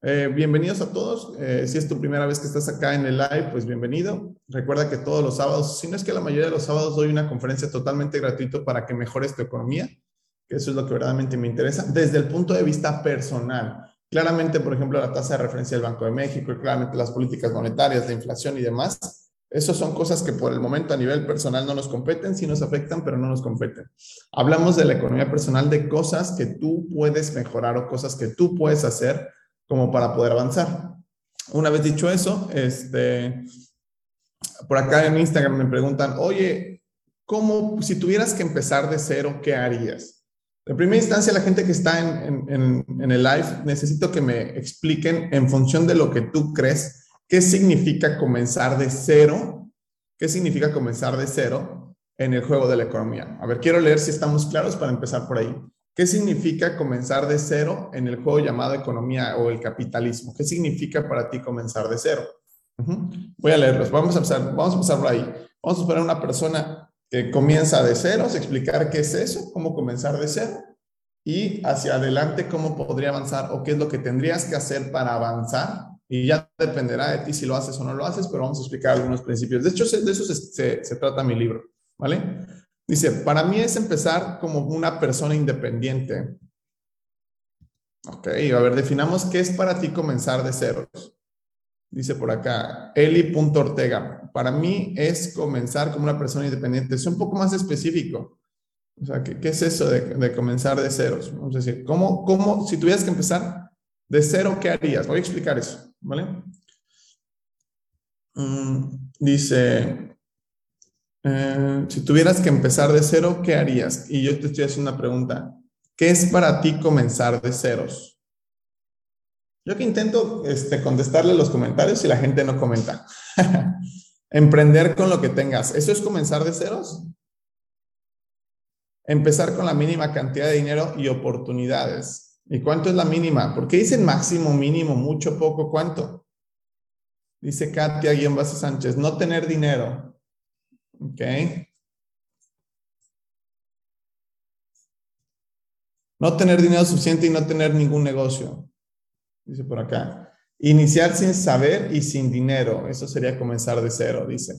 Eh, bienvenidos a todos. Eh, si es tu primera vez que estás acá en el live, pues bienvenido. Recuerda que todos los sábados, si no es que la mayoría de los sábados, doy una conferencia totalmente gratuita para que mejores tu economía, que eso es lo que verdaderamente me interesa, desde el punto de vista personal. Claramente, por ejemplo, la tasa de referencia del Banco de México claramente las políticas monetarias, la inflación y demás. Esas son cosas que por el momento a nivel personal no nos competen, sí nos afectan, pero no nos competen. Hablamos de la economía personal, de cosas que tú puedes mejorar o cosas que tú puedes hacer como para poder avanzar. Una vez dicho eso, este, por acá en Instagram me preguntan, oye, ¿cómo, si tuvieras que empezar de cero, qué harías? En primera instancia, la gente que está en, en, en, el live, necesito que me expliquen en función de lo que tú crees, qué significa comenzar de cero, qué significa comenzar de cero en el juego de la economía. A ver, quiero leer si estamos claros para empezar por ahí. ¿Qué significa comenzar de cero en el juego llamado economía o el capitalismo? ¿Qué significa para ti comenzar de cero? Voy a leerlos. Vamos a empezar, vamos a empezar por ahí. Vamos a a una persona que comienza de cero, explicar qué es eso, cómo comenzar de cero y hacia adelante cómo podría avanzar o qué es lo que tendrías que hacer para avanzar. Y ya dependerá de ti si lo haces o no lo haces, pero vamos a explicar algunos principios. De hecho, de eso se, se trata mi libro, ¿vale? Dice, para mí es empezar como una persona independiente. Ok, a ver, definamos qué es para ti comenzar de ceros. Dice por acá, Eli.ortega, para mí es comenzar como una persona independiente. Es un poco más específico. O sea, ¿qué, qué es eso de, de, comenzar de ceros? Vamos a decir, ¿cómo, ¿cómo, si tuvieras que empezar de cero, qué harías? Voy a explicar eso, ¿vale? Mm, dice, eh, si tuvieras que empezar de cero, ¿qué harías? Y yo te estoy haciendo una pregunta. ¿Qué es para ti comenzar de ceros? Yo que intento este, contestarle los comentarios y la gente no comenta. Emprender con lo que tengas. ¿Eso es comenzar de ceros? Empezar con la mínima cantidad de dinero y oportunidades. ¿Y cuánto es la mínima? ¿Por qué dicen máximo, mínimo, mucho, poco, cuánto? Dice Katia Guión Sánchez, no tener dinero. Ok. No tener dinero suficiente y no tener ningún negocio. Dice por acá. Iniciar sin saber y sin dinero. Eso sería comenzar de cero, dice.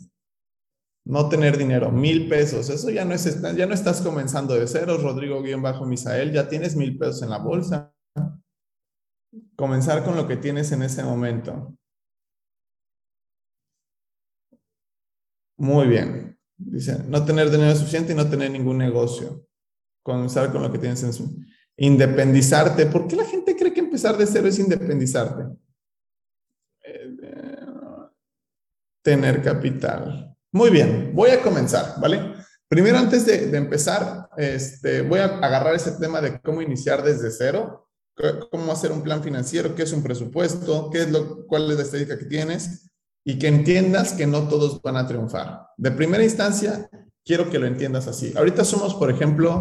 No tener dinero, mil pesos. Eso ya no es, ya no estás comenzando de cero, Rodrigo guion bajo Misael. Ya tienes mil pesos en la bolsa. Comenzar con lo que tienes en ese momento. Muy bien. Dice, no tener dinero suficiente y no tener ningún negocio. Comenzar con lo que tienes en su... Independizarte. ¿Por qué la gente cree que empezar de cero es independizarte? Tener capital. Muy bien, voy a comenzar, ¿vale? Primero, antes de, de, empezar, este, voy a agarrar ese tema de cómo iniciar desde cero, cómo hacer un plan financiero, qué es un presupuesto, qué es lo, cuál es la estadística que tienes y que entiendas que no todos van a triunfar. De primera instancia, quiero que lo entiendas así. Ahorita somos, por ejemplo,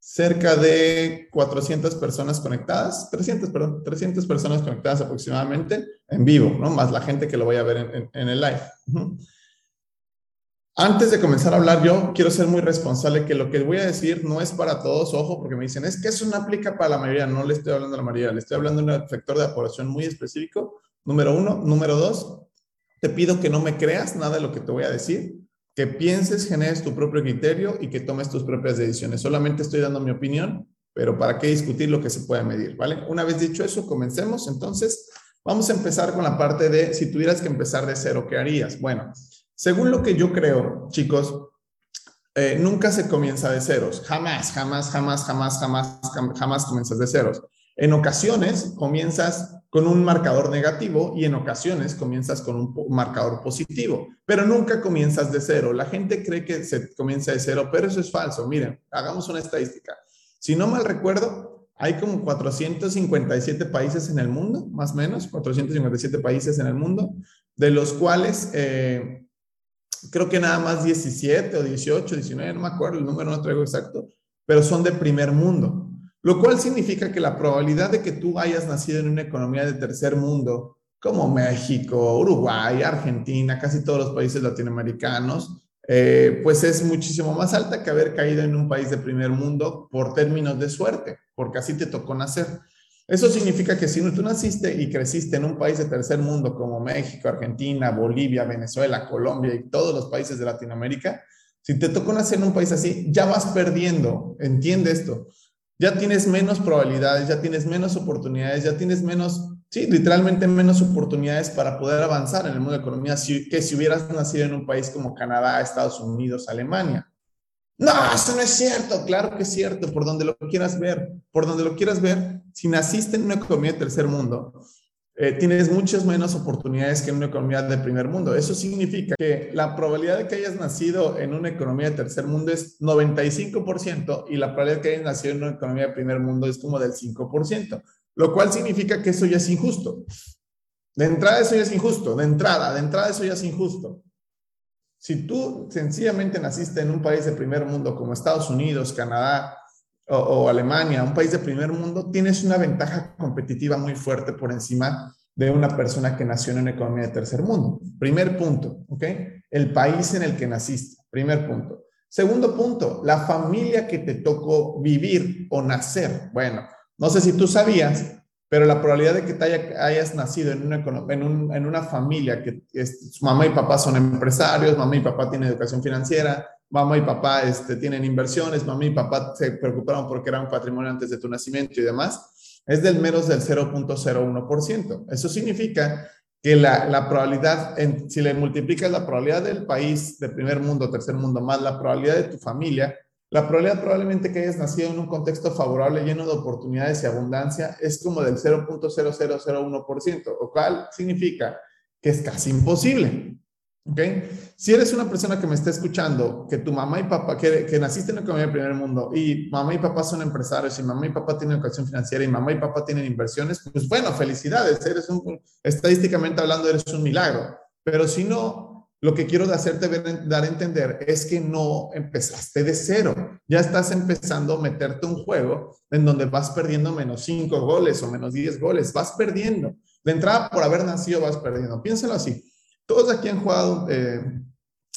cerca de 400 personas conectadas, 300, perdón, 300 personas conectadas aproximadamente en vivo, ¿no? Más la gente que lo vaya a ver en, el live. Antes de comenzar a hablar, yo quiero ser muy responsable que lo que voy a decir no es para todos, ojo, porque me dicen, es que eso no aplica para la mayoría, no le estoy hablando a la mayoría, le estoy hablando de un sector de aprobación muy específico, número uno. Número dos, te pido que no me creas nada de lo que te voy a decir, que pienses, generes tu propio criterio y que tomes tus propias decisiones. Solamente estoy dando mi opinión, pero ¿para qué discutir lo que se puede medir? ¿Vale? Una vez dicho eso, comencemos. Entonces, vamos a empezar con la parte de si tuvieras que empezar de cero, ¿qué harías? Bueno, según lo que yo creo, chicos, eh, nunca se comienza de ceros. Jamás, jamás, jamás, jamás, jamás, jamás comienzas de ceros. En ocasiones comienzas con un marcador negativo y en ocasiones comienzas con un marcador positivo, pero nunca comienzas de cero. La gente cree que se comienza de cero, pero eso es falso. Miren, hagamos una estadística. Si no mal recuerdo, hay como 457 países en el mundo, más o menos, 457 países en el mundo, de los cuales eh, creo que nada más 17 o 18, 19, no me acuerdo el número, no traigo exacto, pero son de primer mundo. Lo cual significa que la probabilidad de que tú hayas nacido en una economía de tercer mundo, como México, Uruguay, Argentina, casi todos los países latinoamericanos, eh, pues es muchísimo más alta que haber caído en un país de primer mundo por términos de suerte, porque así te tocó nacer. Eso significa que si tú naciste y creciste en un país de tercer mundo como México, Argentina, Bolivia, Venezuela, Colombia y todos los países de Latinoamérica, si te tocó nacer en un país así, ya vas perdiendo. Entiende esto. Ya tienes menos probabilidades, ya tienes menos oportunidades, ya tienes menos, sí, literalmente menos oportunidades para poder avanzar en el mundo de economía que si hubieras nacido en un país como Canadá, Estados Unidos, Alemania. No, eso no es cierto. Claro que es cierto, por donde lo quieras ver. Por donde lo quieras ver, si naciste en una economía de tercer mundo, eh, tienes muchas menos oportunidades que en una economía de primer mundo. Eso significa que la probabilidad de que hayas nacido en una economía de tercer mundo es 95% y la probabilidad de que hayas nacido en una economía de primer mundo es como del 5%, lo cual significa que eso ya es injusto. De entrada eso ya es injusto, de entrada, de entrada eso ya es injusto. Si tú sencillamente naciste en un país de primer mundo como Estados Unidos, Canadá o, Alemania, un país de primer mundo, tienes una ventaja competitiva muy fuerte por encima de una persona que nació en una economía de tercer mundo. Primer punto, ¿ok? El país en el que naciste. Primer punto. Segundo punto, la familia que te tocó vivir o nacer. Bueno, no sé si tú sabías, pero la probabilidad de que te hayas nacido en una, en, una familia que su mamá y papá son empresarios, mamá y papá tienen educación financiera, mamá y papá este, tienen inversiones, mamá y papá se preocuparon porque era un patrimonio antes de tu nacimiento y demás, es del menos del 0.01%. Eso significa que la, la probabilidad, en, si le multiplicas la probabilidad del país de primer mundo, tercer mundo, más la probabilidad de tu familia, la probabilidad probablemente que hayas nacido en un contexto favorable lleno de oportunidades y abundancia es como del 0.0001%, lo cual significa que es casi imposible. ¿Ok? Si eres una persona que me está escuchando, que tu mamá y papá, que, que naciste en la economía primer mundo y mamá y papá son empresarios y mamá y papá tienen educación financiera y mamá y papá tienen inversiones, pues bueno, felicidades, eres un, estadísticamente hablando, eres un milagro. Pero si no, lo que quiero hacerte dar a entender es que no empezaste de cero. Ya estás empezando a meterte un juego en donde vas perdiendo menos 5 goles o menos 10 goles. Vas perdiendo. De entrada, por haber nacido, vas perdiendo. Piénsalo así. Todos aquí han jugado eh,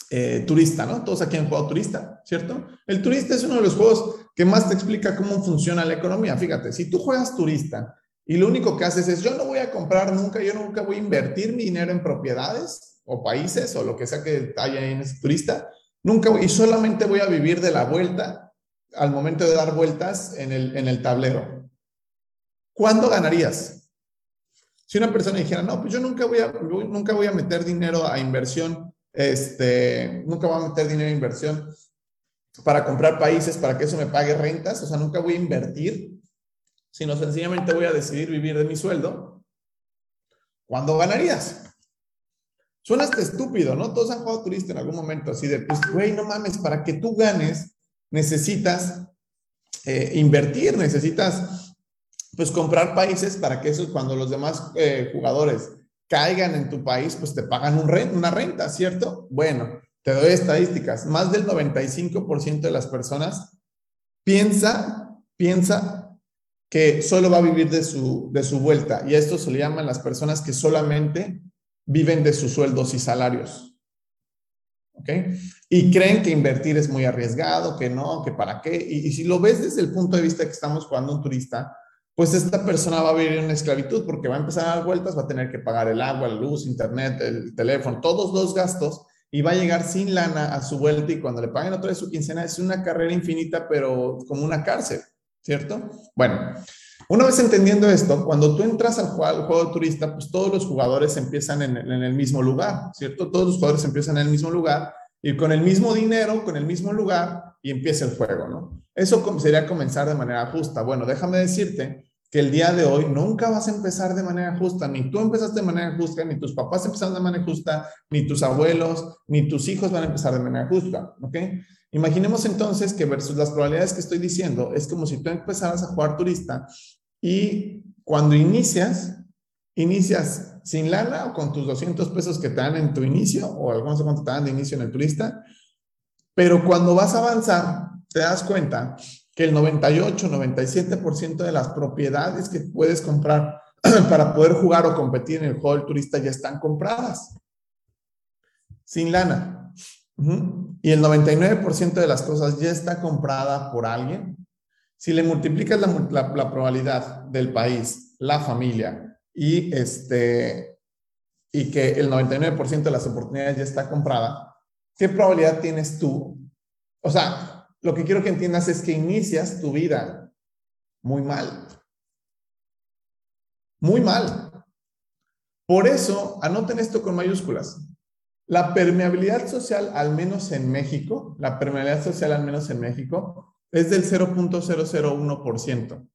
eh, turista, ¿no? Todos aquí han jugado turista, ¿cierto? El turista es uno de los juegos que más te explica cómo funciona la economía. Fíjate, si tú juegas turista y lo único que haces es, yo no voy a comprar nunca, yo nunca voy a invertir mi dinero en propiedades, o países o lo que sea que haya en ese turista, nunca y solamente voy a vivir de la vuelta al momento de dar vueltas en el, en el tablero. ¿Cuándo ganarías? Si una persona dijera, no, pues yo nunca voy a, nunca voy a meter dinero a inversión, este, nunca voy a meter dinero a inversión para comprar países para que eso me pague rentas, o sea, nunca voy a invertir, sino sencillamente voy a decidir vivir de mi sueldo, ¿cuándo ganarías? Suena estúpido, ¿no? Todos han jugado turista en algún momento, así de, pues, güey, no mames, para que tú ganes, necesitas eh, invertir, necesitas, pues, comprar países para que eso, cuando los demás eh, jugadores caigan en tu país, pues te pagan un una renta, ¿cierto? Bueno, te doy estadísticas. Más del 95% de las personas piensa, piensa que solo va a vivir de su, de su vuelta. Y esto se le llaman las personas que solamente viven de sus sueldos y salarios. ¿Ok? Y creen que invertir es muy arriesgado, que no, que para qué. Y, si lo ves desde el punto de vista que estamos jugando un turista, pues esta persona va a vivir en esclavitud porque va a empezar a dar vueltas, va a tener que pagar el agua, la luz, internet, el teléfono, todos los gastos y va a llegar sin lana a su vuelta y cuando le paguen otra vez su quincena es una carrera infinita, pero como una cárcel, ¿cierto? Bueno, una vez entendiendo esto, cuando tú entras al juego, de turista, pues todos los jugadores empiezan en, el mismo lugar, ¿cierto? Todos los jugadores empiezan en el mismo lugar y con el mismo dinero, con el mismo lugar y empieza el juego, ¿no? Eso sería comenzar de manera justa. Bueno, déjame decirte que el día de hoy nunca vas a empezar de manera justa, ni tú empezaste de manera justa, ni tus papás empezaron de manera justa, ni tus abuelos, ni tus hijos van a empezar de manera justa, ¿ok? Imaginemos entonces que versus las probabilidades que estoy diciendo, es como si tú empezaras a jugar turista y cuando inicias, inicias sin lana o con tus 200 pesos que te dan en tu inicio o algunos cuánto te dan de inicio en el turista, pero cuando vas a avanzar, te das cuenta que el 98, 97% de las propiedades que puedes comprar para poder jugar o competir en el juego del turista ya están compradas. Sin lana. Y el 99% de las cosas ya está comprada por alguien Si le multiplicas la, probabilidad del país, la familia y, este, y que el 99% de las oportunidades ya está comprada, ¿qué probabilidad tienes tú? O sea, lo que quiero que entiendas es que inicias tu vida muy mal. Muy mal. Por eso, anoten esto con mayúsculas. La permeabilidad social, al menos en México, la permeabilidad social, al menos en México, es del 0.001%.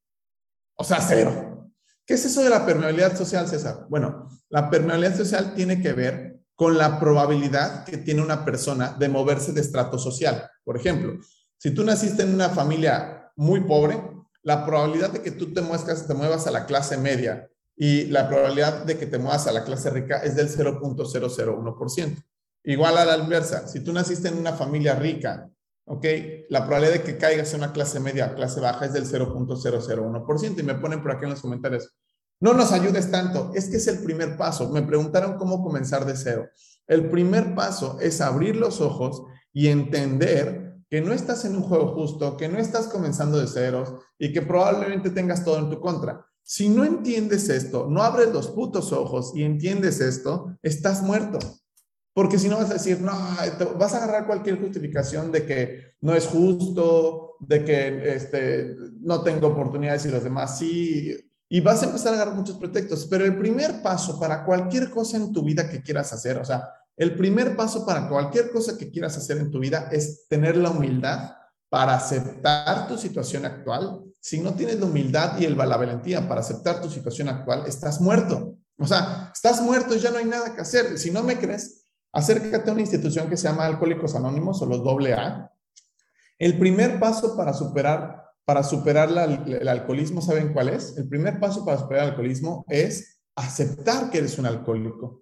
O sea, cero. ¿Qué es eso de la permeabilidad social, César? Bueno, la permeabilidad social tiene que ver con la probabilidad que tiene una persona de moverse de estrato social. Por ejemplo, si tú naciste en una familia muy pobre, la probabilidad de que tú te muevas, te muevas a la clase media y la probabilidad de que te muevas a la clase rica es del 0.001%. Igual a la inversa, si tú naciste en una familia rica ¿ok? La probabilidad de que caigas en una clase media o clase baja es del 0.001%. Y me ponen por aquí en los comentarios, no nos ayudes tanto, es que es el primer paso. Me preguntaron cómo comenzar de cero. El primer paso es abrir los ojos y entender que no estás en un juego justo, que no estás comenzando de ceros y que probablemente tengas todo en tu contra. Si no entiendes esto, no abres los putos ojos y entiendes esto, estás muerto. Porque si no vas a decir, no, vas a agarrar cualquier justificación de que no es justo, de que este, no tengo oportunidades y los demás sí, y vas a empezar a agarrar muchos pretextos. Pero el primer paso para cualquier cosa en tu vida que quieras hacer, o sea, el primer paso para cualquier cosa que quieras hacer en tu vida es tener la humildad para aceptar tu situación actual. Si no tienes la humildad y el, la valentía para aceptar tu situación actual, estás muerto. O sea, estás muerto y ya no hay nada que hacer. Si no me crees, acércate a una institución que se llama Alcohólicos Anónimos o los AA. El primer paso para superar, para superar el alcoholismo, ¿saben cuál es? El primer paso para superar el alcoholismo es aceptar que eres un alcohólico.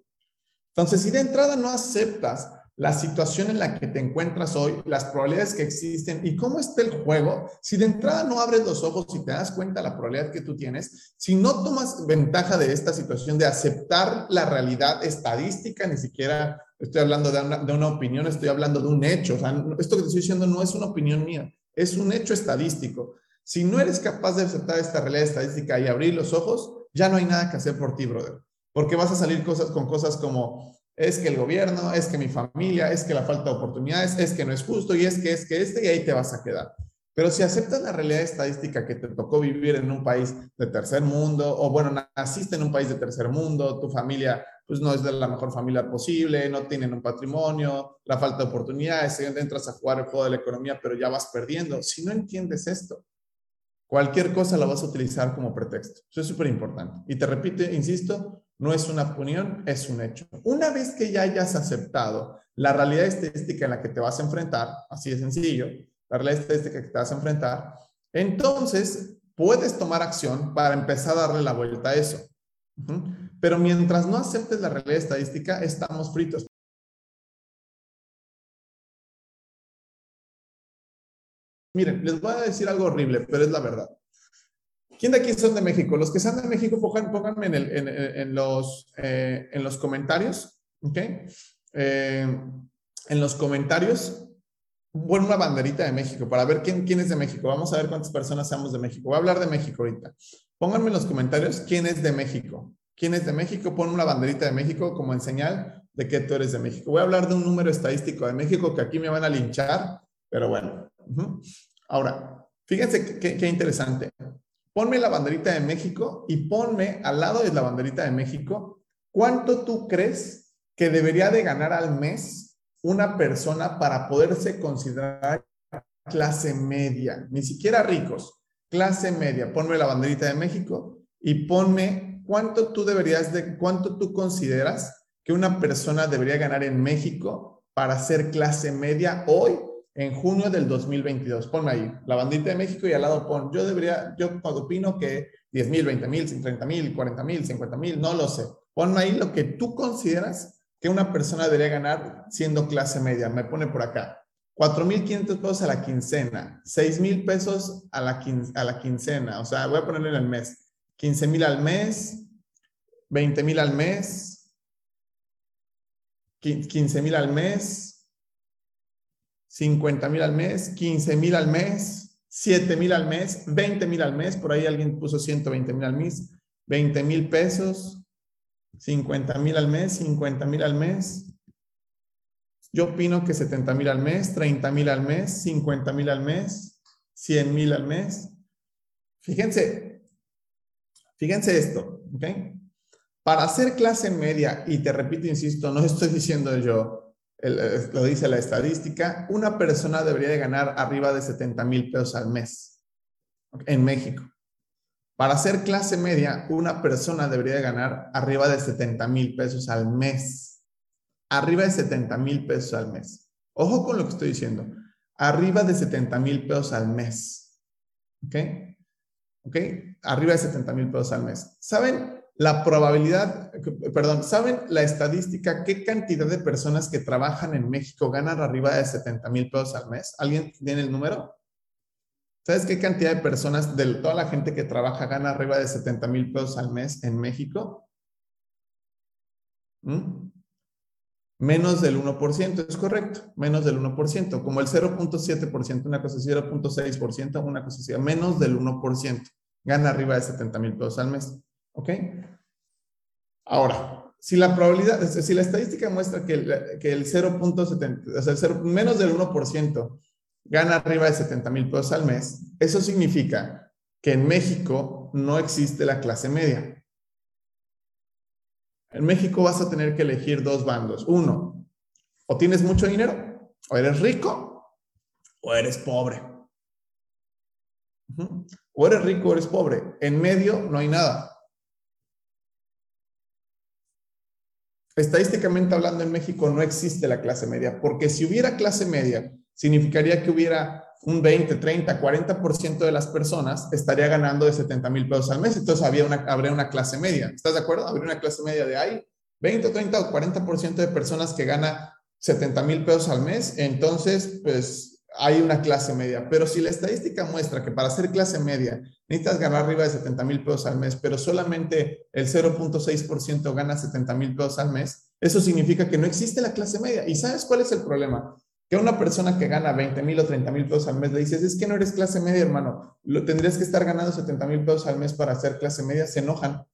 Entonces, si de entrada no aceptas la situación en la que te encuentras hoy, las probabilidades que existen y cómo está el juego, si de entrada no abres los ojos y te das cuenta de la probabilidad que tú tienes, si no tomas ventaja de esta situación de aceptar la realidad estadística, ni siquiera estoy hablando de una, opinión, estoy hablando de un hecho. O esto que te estoy diciendo no es una opinión mía, es un hecho estadístico. Si no eres capaz de aceptar esta realidad estadística y abrir los ojos, ya no hay nada que hacer por ti, brother. Porque vas a salir cosas con cosas como, es que el gobierno, es que mi familia, es que la falta de oportunidades, es que no es justo y es que es que este y ahí te vas a quedar. Pero si aceptas la realidad estadística que te tocó vivir en un país de tercer mundo, o bueno, naciste en un país de tercer mundo, tu familia pues no es de la mejor familia posible, no tienen un patrimonio, la falta de oportunidades, entras a jugar el juego de la economía, pero ya vas perdiendo. Si no entiendes esto, cualquier cosa la vas a utilizar como pretexto. Eso es súper importante. Y te repito, insisto, no es una opinión, es un hecho. Una vez que ya hayas aceptado la realidad estadística en la que te vas a enfrentar, así de sencillo, la realidad estadística que te vas a enfrentar, entonces puedes tomar acción para empezar a darle la vuelta a eso. Pero mientras no aceptes la realidad estadística, estamos fritos. Miren, les voy a decir algo horrible, pero es la verdad. ¿Quién de aquí son de México? Los que son de México, pónganme en, los, eh, en los comentarios, ¿ok? Eh, en los comentarios, bueno, una banderita de México para ver quién, quién es de México. Vamos a ver cuántas personas somos de México. Voy a hablar de México ahorita. Pónganme en los comentarios quién es de México. ¿Quién es de México? Pon una banderita de México como en señal de que tú eres de México. Voy a hablar de un número estadístico de México que aquí me van a linchar, pero bueno. Ahora, fíjense qué interesante. Ponme la banderita de México y ponme al lado de la banderita de México cuánto tú crees que debería de ganar al mes una persona para poderse considerar clase media, ni siquiera ricos, clase media. Ponme la banderita de México y ponme ¿cuánto tú deberías de, cuánto tú consideras que una persona debería ganar en México para ser clase media hoy en junio del 2022? Ponme ahí la bandita de México y al lado pon, yo debería, yo opino que 10 mil, 20 mil, 30 mil, 40 mil, 50 mil, no lo sé. Ponme ahí lo que tú consideras que una persona debería ganar siendo clase media. Me pone por acá. 4.500 pesos a la quincena, 6.000 pesos a la, quincena, o sea, voy a ponerlo en el mes. 15 mil al mes, 20 mil al mes, 15 mil al mes, 50 mil al mes, 15 mil al mes, 7 mil al mes, 20 mil al mes, por ahí alguien puso 120 mil al mes, 20 mil pesos, 50 mil al mes, 50 mil al mes. Yo opino que 70 mil al mes, 30 mil al mes, 50 mil al mes, 100 mil al mes. Fíjense, fíjense esto, ¿ok? Para hacer clase media, y te repito, insisto, no estoy diciendo yo, eh, lo dice la estadística, una persona debería de ganar arriba de 70 mil pesos al mes en México. Para hacer clase media, una persona debería de ganar arriba de 70 mil pesos al mes. Arriba de 70 mil pesos al mes. Ojo con lo que estoy diciendo. Arriba de 70 mil pesos al mes. ¿Ok? ¿Ok? Arriba de 70 mil pesos al mes. ¿Saben la probabilidad, perdón, ¿saben la estadística? ¿Qué cantidad de personas que trabajan en México ganan arriba de 70 mil pesos al mes? ¿Alguien tiene el número? ¿Sabes qué cantidad de personas de toda la gente que trabaja gana arriba de 70 mil pesos al mes en México? ¿Mm? Menos del 1%, es correcto, menos del 1%, como el 0.7%, una cosa así, 0.6%, una cosa así, menos del 1%, gana arriba de 70 mil pesos al mes. ¿Ok? Ahora, si la probabilidad, si la estadística muestra que el, que el 0.70, o sea, menos del 1% gana arriba de 70 mil pesos al mes, eso significa que en México no existe la clase media. En México vas a tener que elegir dos bandos. Uno, o tienes mucho dinero, o eres rico, o eres pobre. O eres rico o eres pobre. En medio no hay nada. Estadísticamente hablando, en México no existe la clase media, porque si hubiera clase media, significaría que hubiera un 20, 30, 40% de las personas estaría ganando de 70 mil pesos al mes. Entonces había una, habría una clase media. ¿Estás de acuerdo? Habría una clase media de ahí. 20, 30 o 40% de personas que gana 70 mil pesos al mes. Entonces, pues hay una clase media. Pero si la estadística muestra que para ser clase media necesitas ganar arriba de 70 mil pesos al mes, pero solamente el 0.6% gana 70 mil pesos al mes, eso significa que no existe la clase media. ¿Y sabes cuál es el problema? Que a una persona que gana 20 mil o 30 mil pesos al mes le dices, es que no eres clase media, hermano, lo tendrías que estar ganando 70 mil pesos al mes para ser clase media, se enojan.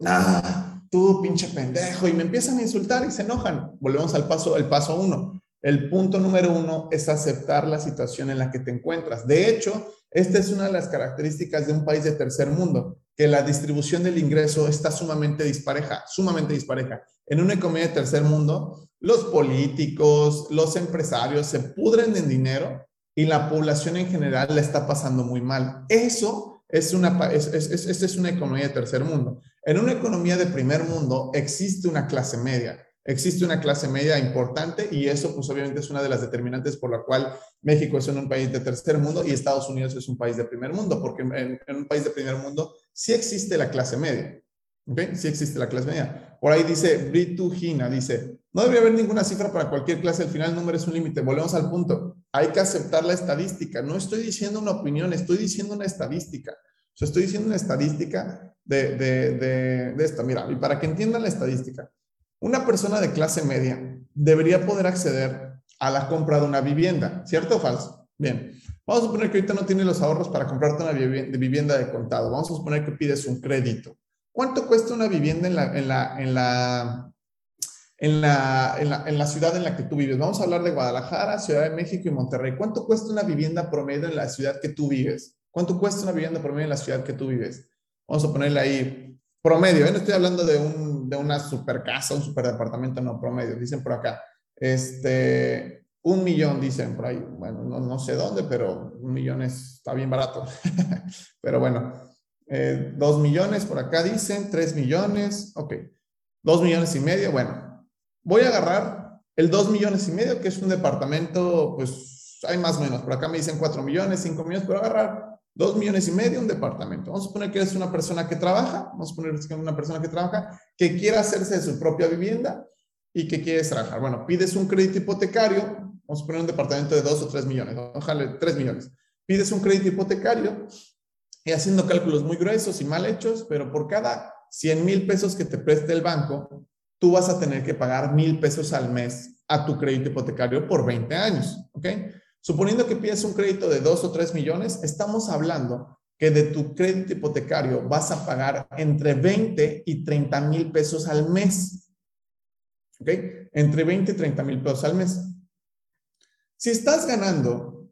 Nah, tú pinche pendejo, y me empiezan a insultar y se enojan. Volvemos al paso, el paso uno el punto número uno es aceptar la situación en la que te encuentras. De hecho, esta es una de las características de un país de tercer mundo, que la distribución del ingreso está sumamente dispareja, sumamente dispareja. En una economía de tercer mundo, los políticos, los empresarios se pudren en dinero y la población en general la está pasando muy mal. Eso es una, es, es una economía de tercer mundo. En una economía de primer mundo existe una clase media existe una clase media importante y eso pues obviamente es una de las determinantes por la cual México es un país de tercer mundo y Estados Unidos es un país de primer mundo, porque en, un país de primer mundo sí existe la clase media. Sí existe la clase media. Por ahí dice Britu Gina, dice, no debería haber ninguna cifra para cualquier clase, al final el número es un límite. Volvemos al punto. Hay que aceptar la estadística. No estoy diciendo una opinión, estoy diciendo una estadística. O sea, estoy diciendo una estadística de, de, de, de esto. Mira, y para que entiendan la estadística, una persona de clase media debería poder acceder a la compra de una vivienda, ¿cierto o falso? Bien, vamos a suponer que ahorita no tiene los ahorros para comprarte una vivienda de contado. Vamos a suponer que pides un crédito. ¿Cuánto cuesta una vivienda en la, en la, en la, en la, en la, en la ciudad en la que tú vives? Vamos a hablar de Guadalajara, Ciudad de México y Monterrey. ¿Cuánto cuesta una vivienda promedio en la ciudad que tú vives? ¿Cuánto cuesta una vivienda promedio en la ciudad que tú vives? Vamos a ponerle ahí promedio, ¿eh? no estoy hablando de un de una super casa, un super departamento, no promedio, dicen por acá. Este, un millón, dicen por ahí. Bueno, no, sé dónde, pero un millón está bien barato. pero bueno, eh, dos millones por acá dicen, tres millones, ok. Dos millones y medio, bueno. Voy a agarrar el dos millones y medio, que es un departamento, pues hay más o menos. Por acá me dicen cuatro millones, cinco millones, pero agarrar Dos millones y medio un departamento. Vamos a suponer que eres una persona que trabaja, vamos a suponer que eres una persona que trabaja, que quiere hacerse de su propia vivienda y que quieres trabajar. Bueno, pides un crédito hipotecario, vamos a poner un departamento de dos o tres millones, ojalá tres millones. Pides un crédito hipotecario y haciendo cálculos muy gruesos y mal hechos, pero por cada 100 mil pesos que te preste el banco, tú vas a tener que pagar mil pesos al mes a tu crédito hipotecario por 20 años, ¿ok? Suponiendo que pides un crédito de 2 o 3 millones, estamos hablando que de tu crédito hipotecario vas a pagar entre 20 y 30 mil pesos al mes. ¿Ok? Entre 20 y 30 mil pesos al mes. Si estás ganando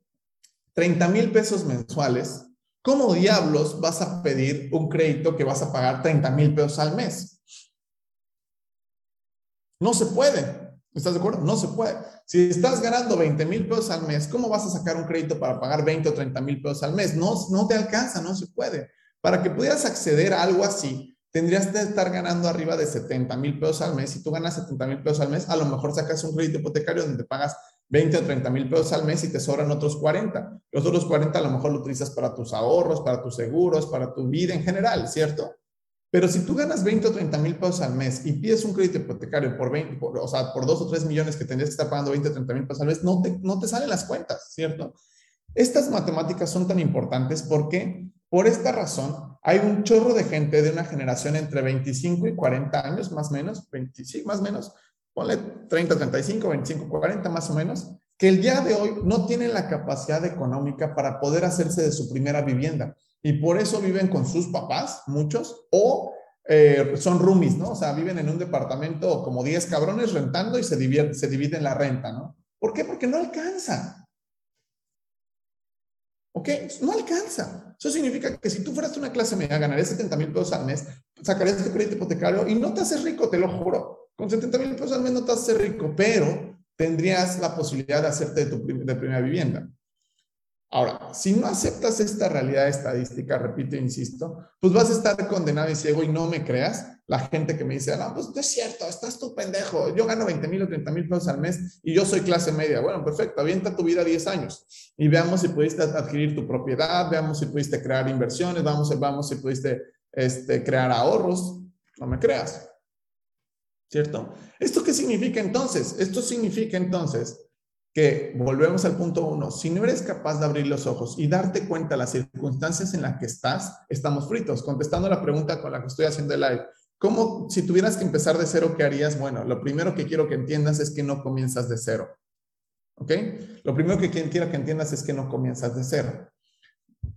30 mil pesos mensuales, ¿cómo diablos vas a pedir un crédito que vas a pagar 30 mil pesos al mes? No se puede. ¿Estás de acuerdo? No se puede. Si estás ganando 20 mil pesos al mes, ¿cómo vas a sacar un crédito para pagar 20 o 30 mil pesos al mes? No, no te alcanza, no se puede. Para que pudieras acceder a algo así, tendrías que estar ganando arriba de 70 mil pesos al mes. Si tú ganas 70 mil pesos al mes, a lo mejor sacas un crédito hipotecario donde pagas 20 o 30 mil pesos al mes y te sobran otros 40. Los otros 40 a lo mejor lo utilizas para tus ahorros, para tus seguros, para tu vida en general, ¿cierto? Pero si tú ganas 20 o 30 mil pesos al mes y pides un crédito hipotecario por 20, o sea, por 2 o 3 millones que tendrías que estar pagando 20 o 30 mil pesos al mes, no te, no te salen las cuentas, ¿cierto? Estas matemáticas son tan importantes porque, por esta razón, hay un chorro de gente de una generación entre 25 y 40 años, más o menos, 25, más o menos, ponle 30, 35, 25, 40 más o menos, que el día de hoy no tienen la capacidad económica para poder hacerse de su primera vivienda y por eso viven con sus papás, muchos, o eh, son roomies, ¿no? O sea, viven en un departamento como 10 cabrones rentando y se, dividen, se dividen la renta, ¿no? ¿Por qué? Porque no alcanza. ¿Ok? No alcanza. Eso significa que si tú fueras una clase media, ganarías 70 mil pesos al mes, sacarías tu crédito hipotecario y no te haces rico, te lo juro. Con 70 mil pesos al mes no te haces rico, pero tendrías la posibilidad de hacerte de tu de primera vivienda. Ahora, si no aceptas esta realidad estadística, repito, e insisto, pues vas a estar condenado y ciego y no me creas. La gente que me dice, no, pues no es cierto, estás tu pendejo, yo gano 20 mil o 30 mil pesos al mes y yo soy clase media. Bueno, perfecto, avienta tu vida 10 años y veamos si pudiste adquirir tu propiedad, veamos si pudiste crear inversiones, vamos, vamos si pudiste este, crear ahorros. No me creas. ¿Cierto? ¿Esto qué significa entonces? Esto significa entonces que volvemos al punto uno, si no eres capaz de abrir los ojos y darte cuenta de las circunstancias en las que estás, estamos fritos. Contestando la pregunta con la que estoy haciendo el live, ¿cómo, si tuvieras que empezar de cero, qué harías? Bueno, lo primero que quiero que entiendas es que no comienzas de cero. ¿Ok? Lo primero que quiero que entiendas es que no comienzas de cero.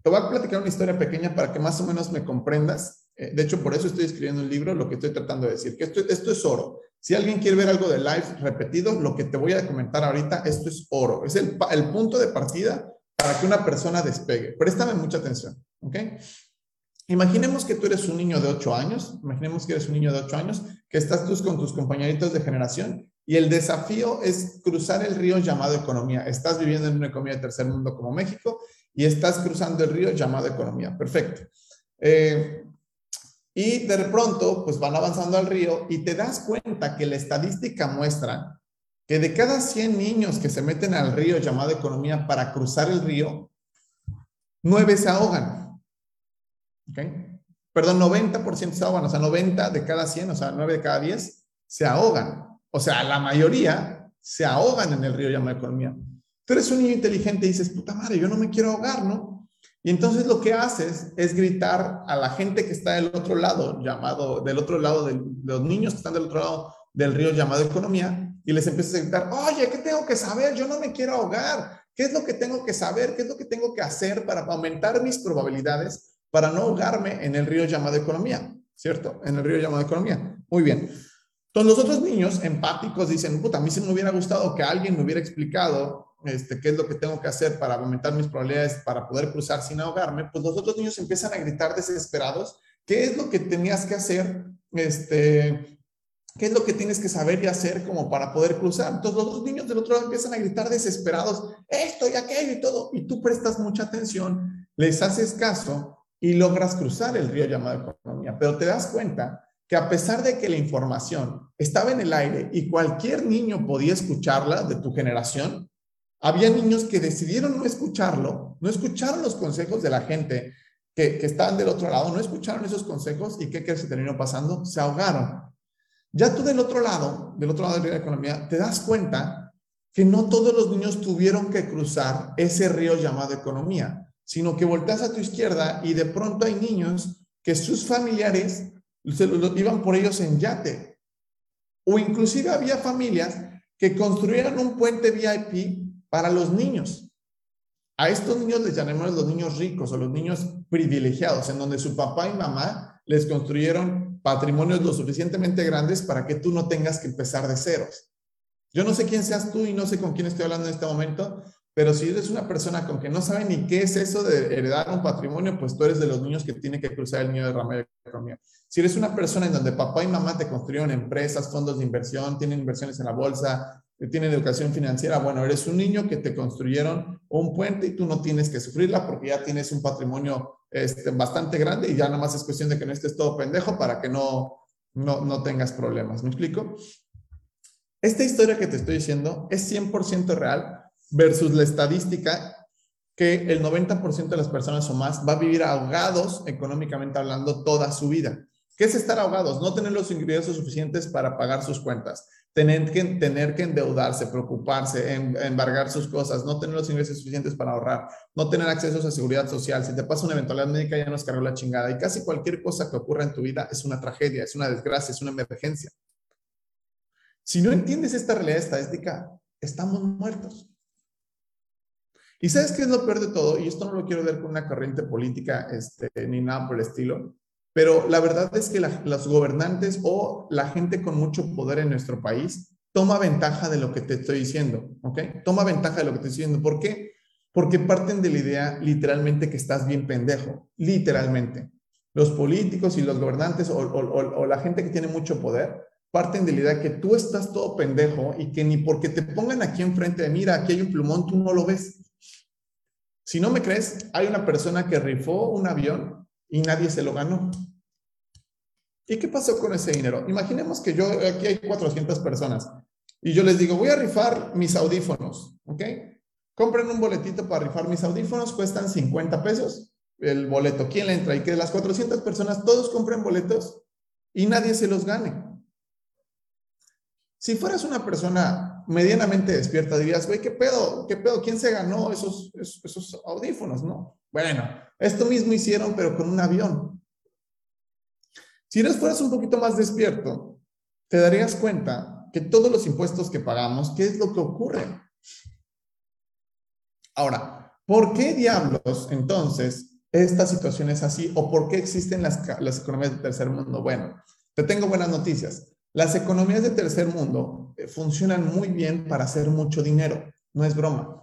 Te voy a platicar una historia pequeña para que más o menos me comprendas. Eh, de hecho, por eso estoy escribiendo un libro, lo que estoy tratando de decir, que esto, esto es oro. Si alguien quiere ver algo de live repetido, lo que te voy a comentar ahorita, esto es oro. Es el, punto de partida para que una persona despegue. Préstame mucha atención, ¿ok? Imaginemos que tú eres un niño de 8 años, imaginemos que eres un niño de 8 años, que estás tú con tus compañeritos de generación y el desafío es cruzar el río llamado economía. Estás viviendo en una economía de tercer mundo como México y estás cruzando el río llamado economía. Perfecto. Eh, y de pronto, pues van avanzando al río y te das cuenta que la estadística muestra que de cada 100 niños que se meten al río llamado economía para cruzar el río, 9 se ahogan. ¿Ok? Perdón, 90% se ahogan, o sea, 90 de cada 100, o sea, 9 de cada 10 se ahogan. O sea, la mayoría se ahogan en el río llamado economía. Tú eres un niño inteligente y dices, puta madre, yo no me quiero ahogar, ¿no? Y entonces lo que haces es gritar a la gente que está del otro lado, llamado, del otro lado, de los niños que están del otro lado del río llamado economía, y les empiezas a gritar, oye, ¿qué tengo que saber? Yo no me quiero ahogar. ¿Qué es lo que tengo que saber? ¿Qué es lo que tengo que hacer para aumentar mis probabilidades para no ahogarme en el río llamado economía? ¿Cierto? En el río llamado economía. Muy bien. Entonces los otros niños empáticos dicen, puta, a mí sí me hubiera gustado que alguien me hubiera explicado este, qué es lo que tengo que hacer para aumentar mis probabilidades para poder cruzar sin ahogarme, pues los otros niños empiezan a gritar desesperados, ¿qué es lo que tenías que hacer? Este, ¿Qué es lo que tienes que saber y hacer como para poder cruzar? Entonces los otros niños del otro lado empiezan a gritar desesperados, esto y aquello y todo, y tú prestas mucha atención, les haces caso y logras cruzar el río llamado economía, pero te das cuenta que a pesar de que la información estaba en el aire y cualquier niño podía escucharla de tu generación, había niños que decidieron no escucharlo, no escucharon los consejos de la gente que, que estaban del otro lado, no escucharon esos consejos y ¿qué crees que terminó pasando? Se ahogaron. Ya tú del otro lado, del otro lado de la economía, te das cuenta que no todos los niños tuvieron que cruzar ese río llamado economía, sino que volteas a tu izquierda y de pronto hay niños que sus familiares iban por ellos en yate. O inclusive había familias que construyeron un puente VIP para los niños. A estos niños les llamamos los niños ricos o los niños privilegiados, en donde su papá y mamá les construyeron patrimonios lo suficientemente grandes para que tú no tengas que empezar de ceros. Yo no sé quién seas tú y no sé con quién estoy hablando en este momento, pero si eres una persona con que no sabe ni qué es eso de heredar un patrimonio, pues tú eres de los niños que tiene que cruzar el niño de rama de economía. Si eres una persona en donde papá y mamá te construyeron empresas, fondos de inversión, tienen inversiones en la bolsa, tienen educación financiera, bueno, eres un niño que te construyeron un puente y tú no tienes que sufrirla porque ya tienes un patrimonio este, bastante grande y ya nada más es cuestión de que no estés todo pendejo para que no, no, no tengas problemas. ¿Me explico? Esta historia que te estoy diciendo es 100% real versus la estadística que el 90% de las personas o más va a vivir ahogados económicamente hablando toda su vida. ¿Qué es estar ahogados? No tener los ingresos suficientes para pagar sus cuentas tener que, endeudarse, preocuparse, em, embargar sus cosas, no tener los ingresos suficientes para ahorrar, no tener acceso a seguridad social. Si te pasa una eventualidad médica, ya nos cargó la chingada. Y casi cualquier cosa que ocurra en tu vida es una tragedia, es una desgracia, es una emergencia. Si no entiendes esta realidad estadística, estamos muertos. ¿Y sabes qué es lo peor de todo? Y esto no lo quiero ver con una corriente política este, ni nada por el estilo, pero la verdad es que los gobernantes o la gente con mucho poder en nuestro país toma ventaja de lo que te estoy diciendo, ¿ok? Toma ventaja de lo que te estoy diciendo. ¿Por qué? Porque parten de la idea literalmente que estás bien pendejo, literalmente. Los políticos y los gobernantes o, o la gente que tiene mucho poder parten de la idea que tú estás todo pendejo y que ni porque te pongan aquí enfrente de, mira, aquí hay un plumón, tú no lo ves. Si no me crees, hay una persona que rifó un avión y nadie se lo ganó. ¿Y qué pasó con ese dinero? Imaginemos que yo, aquí hay 400 personas y yo les digo, voy a rifar mis audífonos, ¿ok? Compren un boletito para rifar mis audífonos, cuestan 50 pesos el boleto. ¿Quién le entra? Y que de las 400 personas todos compren boletos y nadie se los gane. Si fueras una persona medianamente despierta, dirías, güey, ¿qué pedo? ¿Qué pedo? ¿Quién se ganó esos, esos, audífonos? No. Bueno, esto mismo hicieron, pero con un avión. Si eres fueras un poquito más despierto, te darías cuenta que todos los impuestos que pagamos, ¿qué es lo que ocurre? Ahora, ¿por qué diablos entonces esta situación es así o por qué existen las, las economías de tercer mundo? Bueno, te tengo buenas noticias. Las economías de tercer mundo funcionan muy bien para hacer mucho dinero, no es broma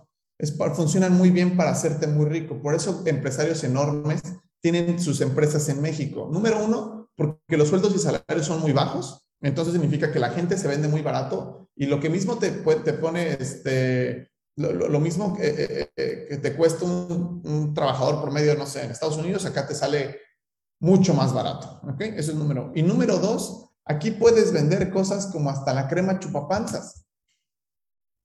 funcionan muy bien para hacerte muy rico. Por eso empresarios enormes tienen sus empresas en México. Número uno, porque los sueldos y salarios son muy bajos. Entonces significa que la gente se vende muy barato y lo que mismo te, te pone, este, lo, mismo que, eh, eh, que, te cuesta un, un, trabajador por medio, no sé, en Estados Unidos, acá te sale mucho más barato. ¿Ok? Eso es número. Y número dos, aquí puedes vender cosas como hasta la crema chupapanzas.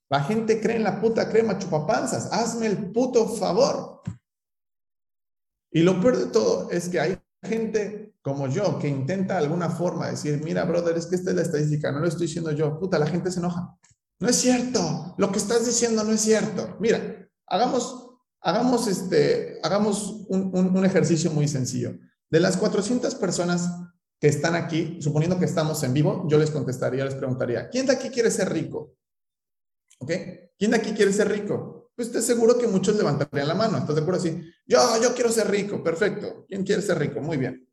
La gente cree en la puta crema chupapanzas. Hazme el puto favor. Y lo peor de todo es que hay gente como yo que intenta de alguna forma decir, mira, brother, es que esta es la estadística, no lo estoy diciendo yo. Puta, la gente se enoja. No es cierto. Lo que estás diciendo no es cierto. Mira, hagamos, hagamos, este, hagamos un, un ejercicio muy sencillo. De las 400 personas que están aquí, suponiendo que estamos en vivo, yo les contestaría, les preguntaría, ¿quién de aquí quiere ser rico? ¿Ok? ¿Quién de aquí quiere ser rico? Pues estoy seguro que muchos levantarían la mano. ¿Estás de acuerdo? Así, yo, yo quiero ser rico. Perfecto. ¿Quién quiere ser rico? Muy bien.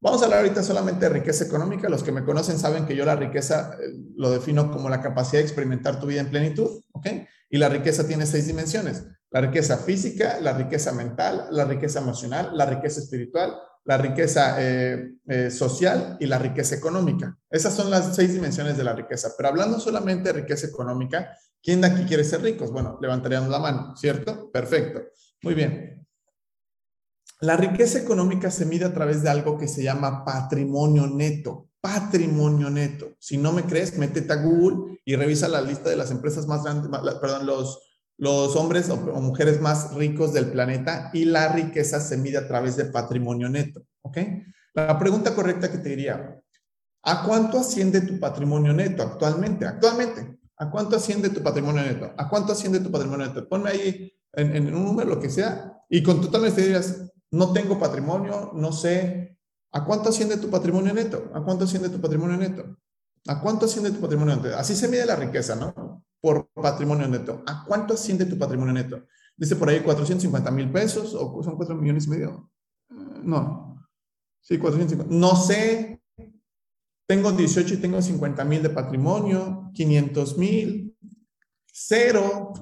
Vamos a hablar ahorita solamente de riqueza económica. Los que me conocen saben que yo la riqueza eh, lo defino como la capacidad de experimentar tu vida en plenitud, ¿ok? Y la riqueza tiene seis dimensiones. La riqueza física, la riqueza mental, la riqueza emocional, la riqueza espiritual, la riqueza eh, eh, social y la riqueza económica. Esas son las seis dimensiones de la riqueza. Pero hablando solamente de riqueza económica, ¿quién de aquí quiere ser rico? Bueno, levantaríamos la mano, ¿cierto? Perfecto. Muy bien. La riqueza económica se mide a través de algo que se llama patrimonio neto. Patrimonio neto. Si no me crees, métete a Google y revisa la lista de las empresas más grandes, perdón, los, los hombres o, mujeres más ricos del planeta y la riqueza se mide a través de patrimonio neto. ¿Ok? La pregunta correcta que te diría, ¿a cuánto asciende tu patrimonio neto actualmente? Actualmente, ¿a cuánto asciende tu patrimonio neto? ¿A cuánto asciende tu patrimonio neto? Ponme ahí en, un número, lo que sea, y con total honestidad dirías, no tengo patrimonio, no sé. ¿A cuánto asciende tu patrimonio neto? ¿A cuánto asciende tu patrimonio neto? ¿A cuánto asciende tu patrimonio neto? Así se mide la riqueza, ¿no? Por patrimonio neto. ¿A cuánto asciende tu patrimonio neto? Dice por ahí 450 mil pesos o son 4 millones y medio. Eh, no. Sí, 450. No sé. Tengo 18 y tengo 50 mil de patrimonio, 500 mil, cero.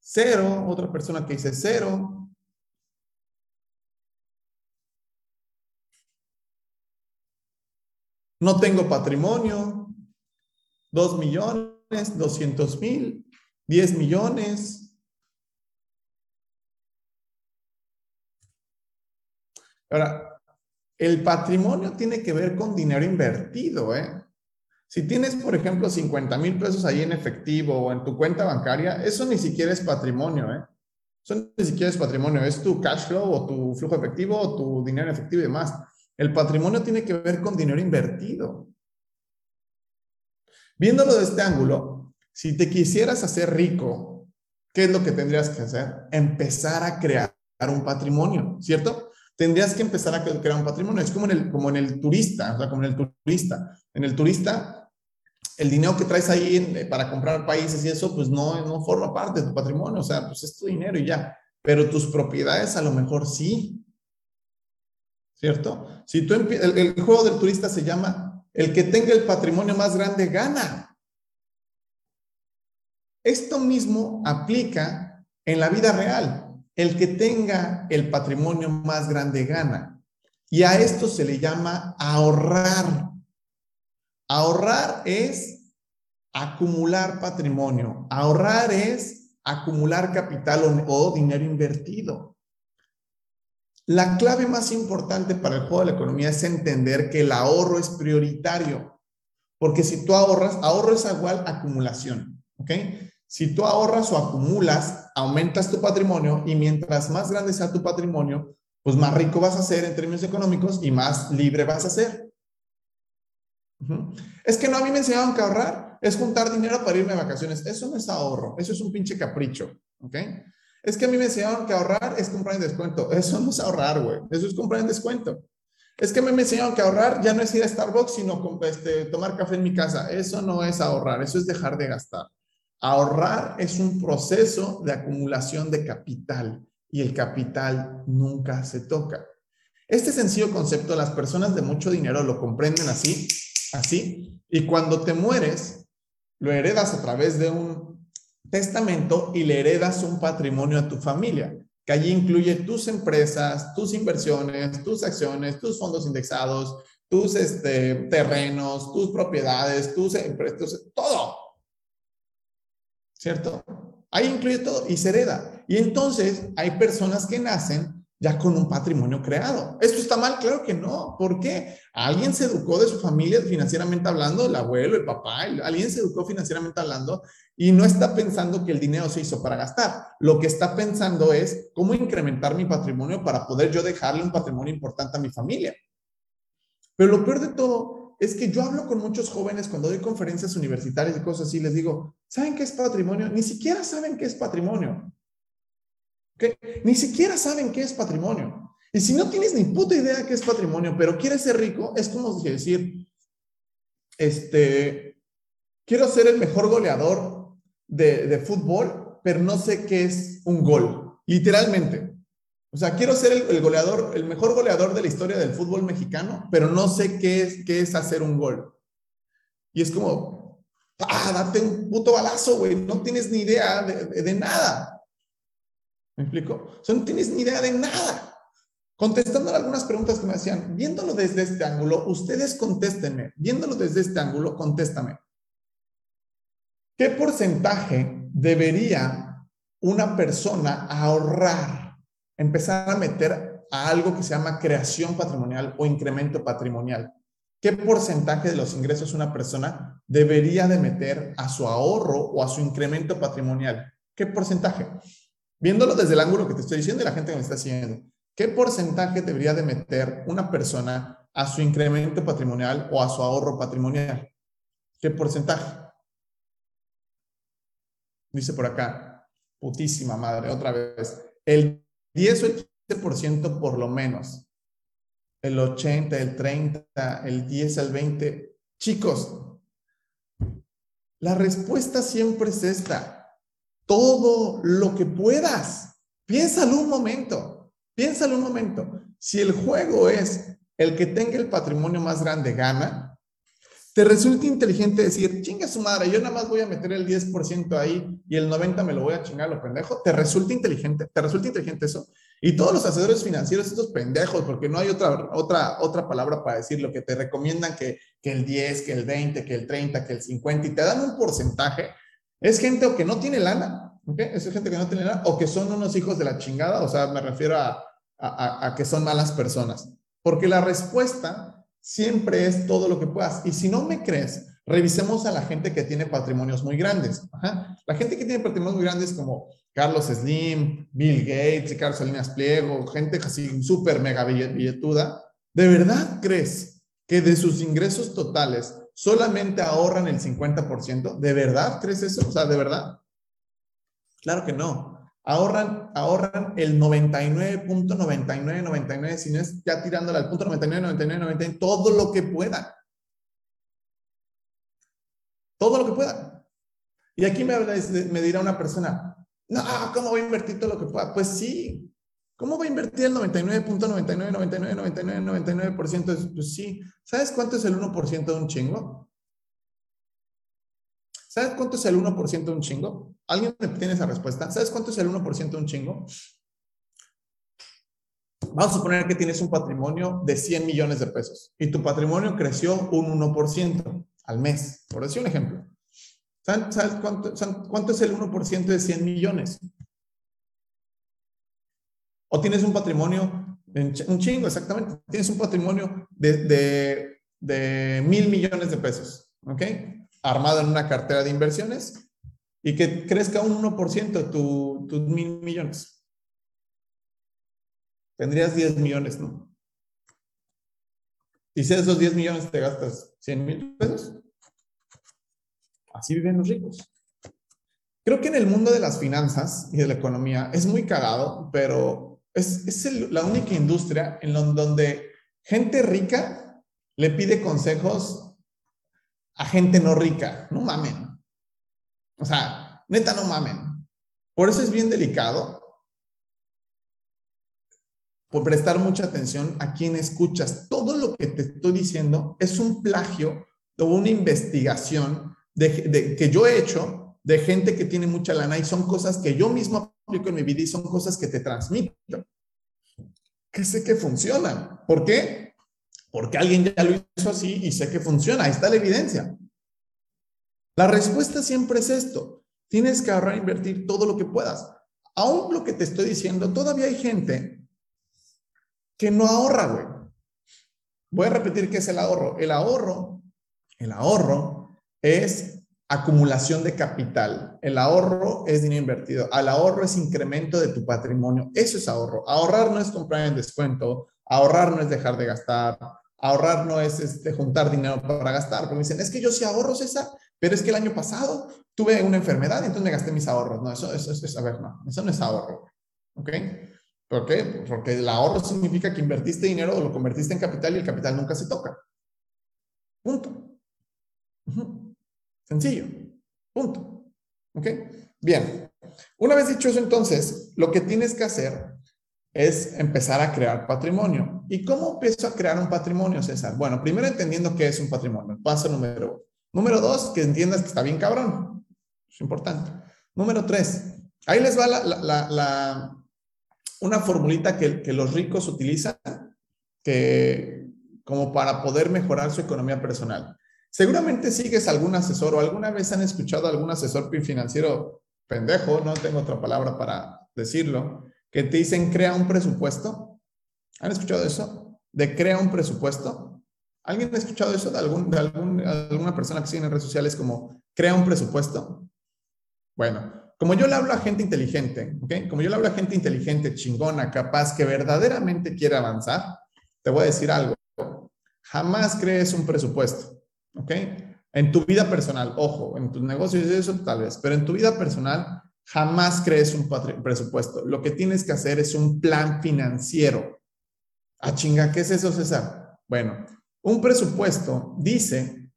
Cero, otra persona que dice cero. No tengo patrimonio. Dos millones, doscientos mil, diez millones. Ahora, el patrimonio tiene que ver con dinero invertido, ¿eh? Si tienes, por ejemplo, 50 mil pesos ahí en efectivo o en tu cuenta bancaria, eso ni siquiera es patrimonio, ¿eh? Eso ni siquiera es patrimonio, es tu cash flow o tu flujo efectivo o tu dinero efectivo y demás. El patrimonio tiene que ver con dinero invertido. Viéndolo de este ángulo, si te quisieras hacer rico, ¿qué es lo que tendrías que hacer? Empezar a crear un patrimonio, ¿cierto? Tendrías que empezar a crear un patrimonio. Es como en el, como en el turista, o sea, como en el turista. En el turista, el dinero que traes ahí eh, para comprar países y eso, pues no, no forma parte de tu patrimonio, o sea, pues es tu dinero y ya. Pero tus propiedades a lo mejor sí. ¿Cierto? Si tú el, el juego del turista se llama el que tenga el patrimonio más grande gana. Esto mismo aplica en la vida real. El que tenga el patrimonio más grande gana. Y a esto se le llama ahorrar. Ahorrar es acumular patrimonio. Ahorrar es acumular capital o, dinero invertido. La clave más importante para el juego de la economía es entender que el ahorro es prioritario. Porque si tú ahorras, ahorro es igual acumulación. ¿Ok? Si tú ahorras o acumulas, aumentas tu patrimonio y mientras más grande sea tu patrimonio, pues más rico vas a ser en términos económicos y más libre vas a ser. Es que no, a mí me enseñaron que ahorrar es juntar dinero para irme a vacaciones. Eso no es ahorro, eso es un pinche capricho, ¿ok? Es que a mí me enseñaron que ahorrar es comprar en descuento. Eso no es ahorrar, güey. Eso es comprar en descuento. Es que a mí me enseñaron que ahorrar ya no es ir a Starbucks, sino este, tomar café en mi casa. Eso no es ahorrar, eso es dejar de gastar. Ahorrar es un proceso de acumulación de capital y el capital nunca se toca. Este sencillo concepto las personas de mucho dinero lo comprenden así así. Y cuando te mueres, lo heredas a través de un testamento y le heredas un patrimonio a tu familia, que allí incluye tus empresas, tus inversiones, tus acciones, tus fondos indexados, tus este, terrenos, tus propiedades, tus empresas, todo. ¿Cierto? Ahí incluye todo y se hereda. Y entonces hay personas que nacen ya con un patrimonio creado. ¿Esto está mal? Claro que no. ¿Por qué? Alguien se educó de su familia financieramente hablando, el abuelo, el papá, alguien se educó financieramente hablando y no está pensando que el dinero se hizo para gastar. Lo que está pensando es cómo incrementar mi patrimonio para poder yo dejarle un patrimonio importante a mi familia. Pero lo peor de todo es que yo hablo con muchos jóvenes cuando doy conferencias universitarias y cosas así, les digo, ¿saben qué es patrimonio? Ni siquiera saben qué es patrimonio. Ni siquiera saben qué es patrimonio. Y si no tienes ni puta idea qué es patrimonio, pero quieres ser rico, es como decir, este, quiero ser el mejor goleador de, fútbol, pero no sé qué es un gol, literalmente. O sea, quiero ser el, goleador, el mejor goleador de la historia del fútbol mexicano, pero no sé qué es, qué es hacer un gol. Y es como, ah, date un puto balazo, güey, no tienes ni idea de, de nada. ¿Me explico? O no tienes ni idea de nada. Contestando algunas preguntas que me hacían, viéndolo desde este ángulo, ustedes contéstenme. Viéndolo desde este ángulo, contéstame. ¿Qué porcentaje debería una persona ahorrar, empezar a meter a algo que se llama creación patrimonial o incremento patrimonial? ¿Qué porcentaje de los ingresos una persona debería de meter a su ahorro o a su incremento patrimonial? ¿Qué porcentaje? Viéndolo desde el ángulo que te estoy diciendo y la gente que me está siguiendo, ¿qué porcentaje debería de meter una persona a su incremento patrimonial o a su ahorro patrimonial? ¿Qué porcentaje? Dice por acá, putísima madre, otra vez, el 10 o el 15% por lo menos, el 80, el 30, el 10 al 20. Chicos, La respuesta siempre es esta. Todo lo que puedas. Piénsalo un momento. Piénsalo un momento. Si el juego es el que tenga el patrimonio más grande gana, te resulta inteligente decir, chinga su madre, yo nada más voy a meter el 10% ahí y el 90% me lo voy a chingar lo pendejo. ¿Te resulta inteligente? ¿Te resulta inteligente eso? Y todos los asesores financieros, estos pendejos, porque no hay otra, otra, otra palabra para decir lo que te recomiendan que, que el 10, que el 20, que el 30, que el 50, y te dan un porcentaje, es gente que no tiene lana, ¿ok? Es gente que no tiene lana, o que son unos hijos de la chingada, o sea, me refiero a que son malas personas. Porque la respuesta siempre es todo lo que puedas. Y si no me crees, revisemos a la gente que tiene patrimonios muy grandes. La gente que tiene patrimonios muy grandes como Carlos Slim, Bill Gates, Ricardo Salinas Pliego, gente así súper mega billetuda, ¿de verdad crees que de sus ingresos totales solamente ahorran el 50%? ¿De verdad crees eso? O sea, ¿de verdad? Claro que no. Ahorran, ahorran el 99.9999, si no es ya tirándole al punto 99, 99, 99, todo lo que puedan. Todo lo que puedan. Y aquí me, me dirá una persona, no, ¿cómo voy a invertir todo lo que pueda? Pues sí. ¿Cómo voy a invertir el 99.99, Pues sí. ¿Sabes cuánto es el 1% de un chingo? ¿Sabes cuánto es el 1% de un chingo? ¿Alguien tiene esa respuesta? ¿Sabes cuánto es el 1% de un chingo? Vamos a suponer que tienes un patrimonio de 100 millones de pesos y tu patrimonio creció un 1% al mes, por decir un ejemplo. ¿Sabes cuánto, cuánto es el 1% de 100 millones? O tienes un patrimonio, un chingo, exactamente. Tienes un patrimonio de, de, mil millones de pesos, ¿ok? Armado en una cartera de inversiones y que crezca un 1% tus tu mil millones. Tendrías 10 millones, ¿no? Y si esos 10 millones te gastas 100 mil pesos, Así viven los ricos. Creo que en el mundo de las finanzas y de la economía es muy cagado, pero es, la única industria en donde gente rica le pide consejos a gente no rica. No mamen. O sea, neta, no mamen. Por eso es bien delicado por prestar mucha atención a quien escuchas. Todo lo que te estoy diciendo es un plagio o una investigación de, que yo he hecho de gente que tiene mucha lana y son cosas que yo mismo en mi vida y son cosas que te transmito, que sé que funcionan. ¿Por qué? Porque alguien ya lo hizo así y sé que funciona. Ahí está la evidencia. La respuesta siempre es esto. Tienes que ahorrar e invertir todo lo que puedas. Aún lo que te estoy diciendo, todavía hay gente que no ahorra, güey. Voy a repetir qué es el ahorro. El ahorro, el ahorro es acumulación de capital. El ahorro es dinero invertido. Al ahorro es incremento de tu patrimonio. Eso es ahorro. Ahorrar no es comprar en descuento. Ahorrar no es dejar de gastar. Ahorrar no es este, juntar dinero para gastar. Porque me dicen, es que yo sí ahorro, César, pero es que el año pasado tuve una enfermedad y entonces me gasté mis ahorros. No, eso, eso, eso, a ver, no, eso no es ahorro. ¿Ok? ¿Por qué? Porque el ahorro significa que invertiste dinero o lo convertiste en capital y el capital nunca se toca. Punto. Sencillo. Punto. ¿Ok? Bien. Una vez dicho eso, entonces, lo que tienes que hacer es empezar a crear patrimonio. ¿Y cómo empiezo a crear un patrimonio, César? Bueno, primero entendiendo qué es un patrimonio. Paso número uno. Número dos, que entiendas que está bien cabrón. Es importante. Número tres, ahí les va la, una formulita que, que, los ricos utilizan que, como para poder mejorar su economía personal. Seguramente sigues algún asesor o alguna vez han escuchado algún asesor financiero pendejo, no tengo otra palabra para decirlo, que te dicen crea un presupuesto. ¿Han escuchado eso? De crea un presupuesto. ¿Alguien ha escuchado eso de, algún, de alguna persona que sigue en redes sociales como crea un presupuesto? Bueno, como yo le hablo a gente inteligente, ¿ok? Como yo le hablo a gente inteligente, chingona, capaz, que verdaderamente quiere avanzar, te voy a decir algo. Jamás crees un presupuesto. ¿Ok? En tu vida personal, ojo, en tus negocios eso tal vez, pero en tu vida personal jamás crees un presupuesto. Lo que tienes que hacer es un plan financiero. Ah, chinga, ¿qué es eso, César? Bueno, un presupuesto dice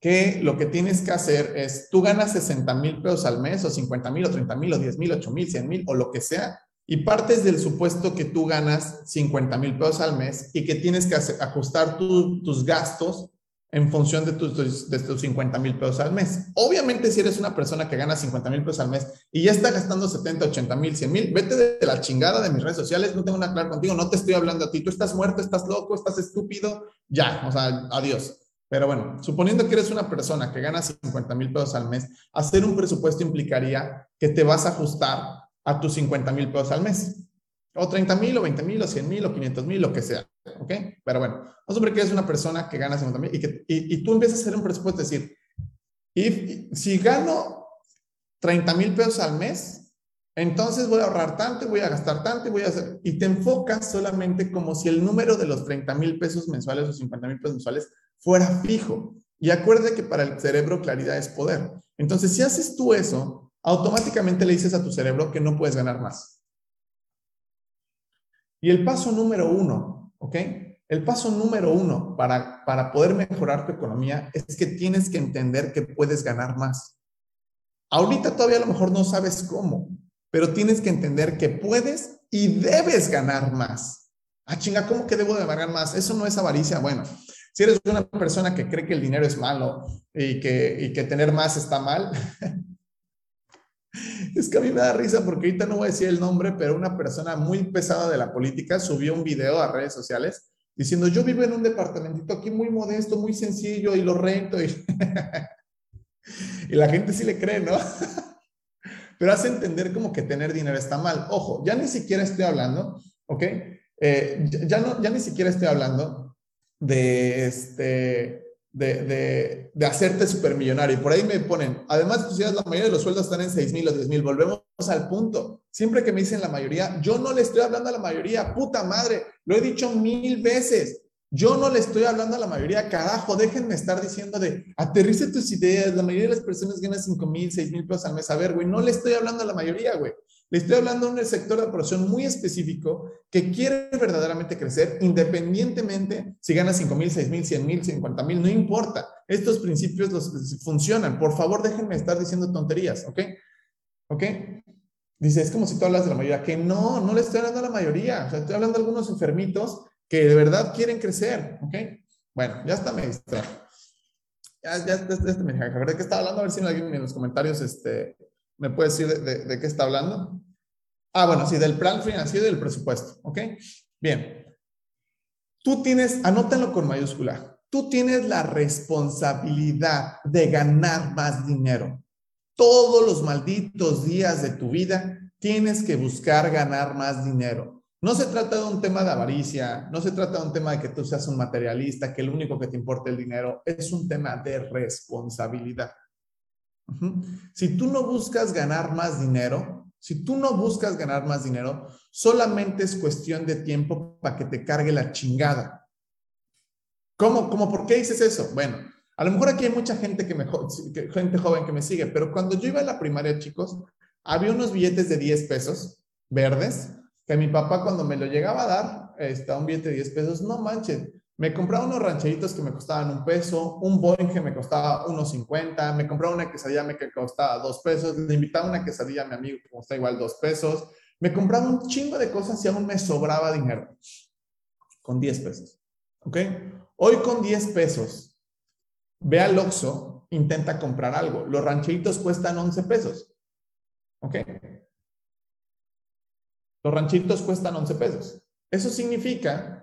que lo que tienes que hacer es, tú ganas 60 mil pesos al mes o 50 mil o 30 mil o 10 mil, 8 mil, 100 mil o lo que sea, y partes del supuesto que tú ganas 50 mil pesos al mes y que tienes que ajustar tus gastos en función de tus, de tus 50 mil pesos al mes. Obviamente, si eres una persona que gana 50 mil pesos al mes y ya está gastando 70, 80 mil, 100 mil, vete de la chingada de mis redes sociales, no tengo nada claro contigo, no te estoy hablando a ti, tú estás muerto, estás loco, estás estúpido, ya, o sea, adiós. Pero bueno, suponiendo que eres una persona que gana 50 mil pesos al mes, hacer un presupuesto implicaría que te vas a ajustar a tus 50 mil pesos al mes. O 30 mil, o 20 mil, o 100 mil, o 500 mil, lo que sea. ¿Ok? Pero bueno, vamos a ver que eres una persona que gana 50 mil y, que, y, tú empiezas a hacer un presupuesto, es decir, y, si gano 30 mil pesos al mes, entonces voy a ahorrar tanto, voy a gastar tanto, y voy a hacer, y te enfocas solamente como si el número de los 30 mil pesos mensuales o 50 mil pesos mensuales fuera fijo. Y acuérdate que para el cerebro claridad es poder. Entonces, si haces tú eso, automáticamente le dices a tu cerebro que no puedes ganar más. Y el paso número uno, ¿ok? El paso número uno para, para poder mejorar tu economía es que tienes que entender que puedes ganar más. Ahorita todavía a lo mejor no sabes cómo, pero tienes que entender que puedes y debes ganar más. Ah, chinga, ¿cómo que debo de ganar más? Eso no es avaricia. Bueno, si eres una persona que cree que el dinero es malo y que, y que tener más está mal, Es que a mí me da risa porque ahorita no voy a decir el nombre, pero una persona muy pesada de la política subió un video a redes sociales diciendo, yo vivo en un departamentito aquí muy modesto, muy sencillo y lo rento. Y, y la gente sí le cree, ¿no? pero hace entender como que tener dinero está mal. Ojo, ya ni siquiera estoy hablando, ¿ok? Eh, ya, no, ya ni siquiera estoy hablando de este de, de, de hacerte supermillonario. Por ahí me ponen, además, tú la mayoría de los sueldos están en 6 mil o 10 mil. Volvemos al punto. Siempre que me dicen la mayoría, yo no le estoy hablando a la mayoría, puta madre, lo he dicho mil veces. Yo no le estoy hablando a la mayoría, carajo, déjenme estar diciendo de aterrice tus ideas, la mayoría de las personas ganan 5 mil, 6 mil pesos al mes. A ver, güey, no le estoy hablando a la mayoría, güey. Le estoy hablando de un sector de operación muy específico que quiere verdaderamente crecer independientemente si gana 5 mil, 6 mil, 100 mil, 50 mil, no importa. Estos principios los, funcionan. Por favor, déjenme estar diciendo tonterías, ¿ok? ¿Ok? Dice, es como si tú hablas de la mayoría, que no, no le estoy hablando a la mayoría. O sea, estoy hablando a algunos enfermitos que de verdad quieren crecer, ¿ok? Bueno, ya está, me distrajo. Ya, ya, ya, ya me ¿De qué estaba hablando? A ver si alguien en los comentarios este, me puede decir de, de, qué está hablando. Ah, bueno, sí, del plan financiero y del presupuesto, ¿ok? Bien. Tú tienes, anótalo con mayúscula, tú tienes la responsabilidad de ganar más dinero. Todos los malditos días de tu vida tienes que buscar ganar más dinero. No se trata de un tema de avaricia, no se trata de un tema de que tú seas un materialista, que lo único que te importa el dinero, es un tema de responsabilidad. Si tú no buscas ganar más dinero, si tú no buscas ganar más dinero, solamente es cuestión de tiempo para que te cargue la chingada. ¿Cómo? ¿Cómo? ¿Por qué dices eso? Bueno, a lo mejor aquí hay mucha gente que me, gente joven que me sigue, pero cuando yo iba a la primaria, chicos, había unos billetes de 10 pesos verdes que mi papá cuando me lo llegaba a dar, está un billete de 10 pesos, no manches, me compraba unos rancheritos que me costaban un peso, un Boeing que me costaba unos 50, me compraba una quesadilla que costaba dos pesos, le invitaba una quesadilla a mi amigo que costaba igual dos pesos, me compraba un chingo de cosas y aún me sobraba dinero con 10 pesos. ¿Ok? Hoy con 10 pesos, ve al Oxxo, intenta comprar algo. Los rancheritos cuestan 11 pesos. ¿Ok? Los ranchitos cuestan 11 pesos. Eso significa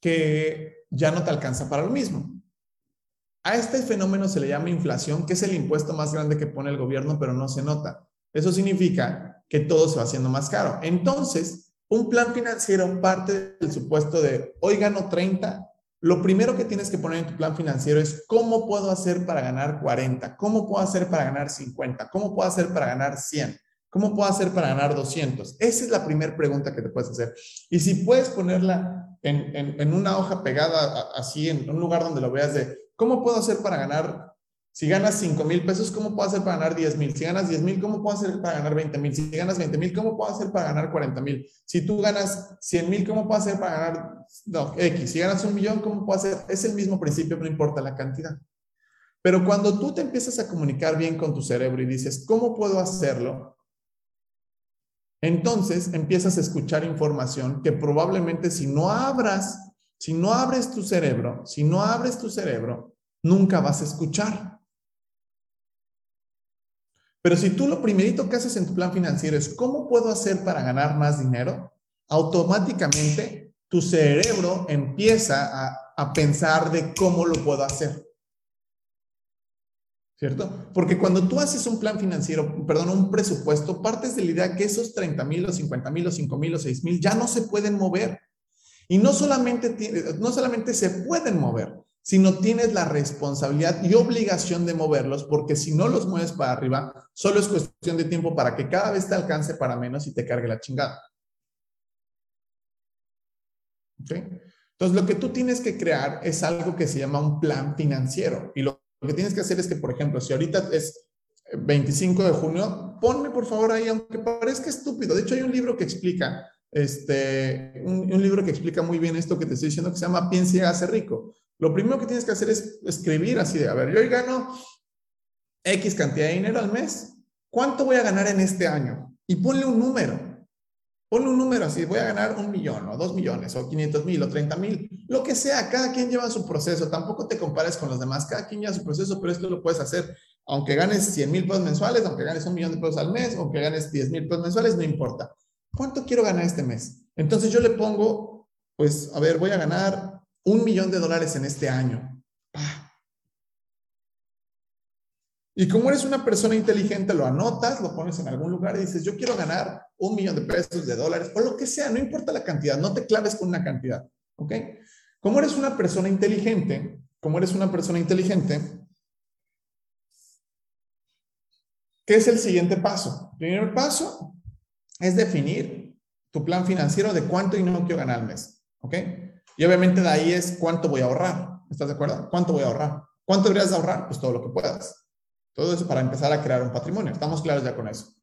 que ya no te alcanza para lo mismo. A este fenómeno se le llama inflación, que es el impuesto más grande que pone el gobierno, pero no se nota. Eso significa que todo se va haciendo más caro. Entonces, un plan financiero parte del supuesto de hoy gano 30. Lo primero que tienes que poner en tu plan financiero es cómo puedo hacer para ganar 40, cómo puedo hacer para ganar 50, cómo puedo hacer para ganar 100. ¿Cómo puedo hacer para ganar 200? Esa es la primera pregunta que te puedes hacer. Y si puedes ponerla en, una hoja pegada así, en un lugar donde lo veas de, ¿cómo puedo hacer para ganar? Si ganas 5 mil pesos, ¿cómo puedo hacer para ganar 10 mil? Si ganas 10 mil, ¿cómo puedo hacer para ganar 20 mil? Si ganas 20 mil, ¿cómo puedo hacer para ganar 40 mil? Si tú ganas 100 mil, ¿cómo puedo hacer para ganar X? Si ganas un millón, ¿cómo puedo hacer? Es el mismo principio, no importa la cantidad. Pero cuando tú te empiezas a comunicar bien con tu cerebro y dices, ¿cómo puedo hacerlo? Entonces empiezas a escuchar información que probablemente si no abras, si no abres tu cerebro, si no abres tu cerebro, nunca vas a escuchar. Pero si tú lo primerito que haces en tu plan financiero es cómo puedo hacer para ganar más dinero, automáticamente tu cerebro empieza a, a pensar de cómo lo puedo hacer. ¿Cierto? Porque cuando tú haces un plan financiero, perdón, un presupuesto, partes de la idea que esos 30 mil o 50 mil o 5 mil o 6 mil ya no se pueden mover. Y no solamente, no solamente se pueden mover, sino tienes la responsabilidad y obligación de moverlos, porque si no los mueves para arriba, solo es cuestión de tiempo para que cada vez te alcance para menos y te cargue la chingada. ¿Ok? Entonces, lo que tú tienes que crear es algo que se llama un plan financiero. Y lo lo que tienes que hacer es que, por ejemplo, si ahorita es 25 de junio, ponme por favor ahí, aunque parezca estúpido. De hecho, hay un libro que explica, este, un, libro que explica muy bien esto que te estoy diciendo, que se llama Piensa y hace rico. Lo primero que tienes que hacer es escribir así de, a ver, yo hoy gano X cantidad de dinero al mes. ¿Cuánto voy a ganar en este año? Y ponle un número. Ponle un número así, voy a ganar un millón o dos millones o 500 mil o 30 mil, lo que sea, cada quien lleva su proceso, tampoco te compares con los demás, cada quien lleva su proceso, pero esto lo puedes hacer aunque ganes 100 mil pesos mensuales, aunque ganes un millón de pesos al mes, aunque ganes 10 mil pesos mensuales, no importa. ¿Cuánto quiero ganar este mes? Entonces yo le pongo, pues, a ver, voy a ganar un millón de dólares en este año. Y como eres una persona inteligente, lo anotas, lo pones en algún lugar y dices, yo quiero ganar un millón de pesos, de dólares, o lo que sea, no importa la cantidad, no te claves con una cantidad, ¿ok? Como eres una persona inteligente, como eres una persona inteligente, ¿qué es el siguiente paso? El primer paso es definir tu plan financiero de cuánto dinero quiero ganar al mes, ¿ok? Y obviamente de ahí es cuánto voy a ahorrar, ¿estás de acuerdo? ¿Cuánto voy a ahorrar? ¿Cuánto deberías ahorrar? Pues todo lo que puedas. Todo eso para empezar a crear un patrimonio. Estamos claros ya con eso.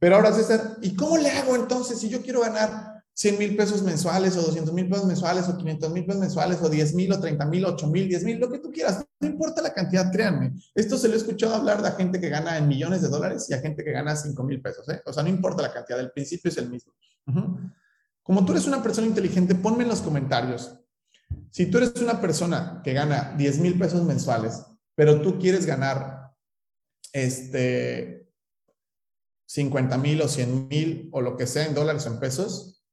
Pero ahora, César, ¿y cómo le hago entonces si yo quiero ganar 100 mil pesos mensuales o 200 mil pesos mensuales o 500 mil pesos mensuales o 10 mil o 30 mil, 8 mil, 10 mil, lo que tú quieras? No importa la cantidad, créanme. Esto se lo he escuchado hablar de gente que gana en millones de dólares y a gente que gana 5 mil pesos. ¿eh? O sea, no importa la cantidad, el principio es el mismo. Como tú eres una persona inteligente, ponme en los comentarios. Si tú eres una persona que gana 10 mil pesos mensuales, pero tú quieres ganar este, 50 mil o 100 mil o lo que sea en dólares o en pesos,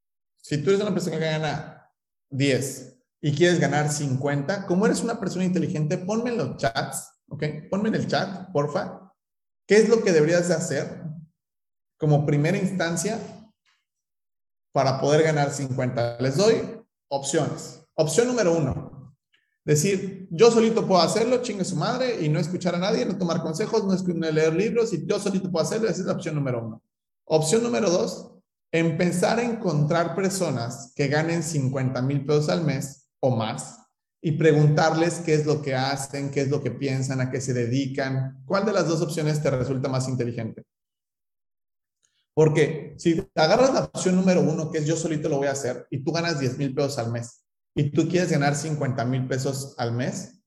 si tú eres una persona que gana 10 y quieres ganar 50, como eres una persona inteligente, ponme en los chats, ¿ok? Ponme en el chat, porfa, ¿qué es lo que deberías de hacer como primera instancia para poder ganar 50? Les doy opciones. Opción número uno, Decir, yo solito puedo hacerlo, chingue su madre, y no escuchar a nadie, no tomar consejos, no, leer libros, y yo solito puedo hacerlo, esa es la opción número uno. Opción número dos, empezar a encontrar personas que ganen 50 mil pesos al mes o más y preguntarles qué es lo que hacen, qué es lo que piensan, a qué se dedican. ¿Cuál de las dos opciones te resulta más inteligente? Porque si agarras la opción número uno, que es yo solito lo voy a hacer, y tú ganas 10 mil pesos al mes, y tú quieres ganar 50 mil pesos al mes,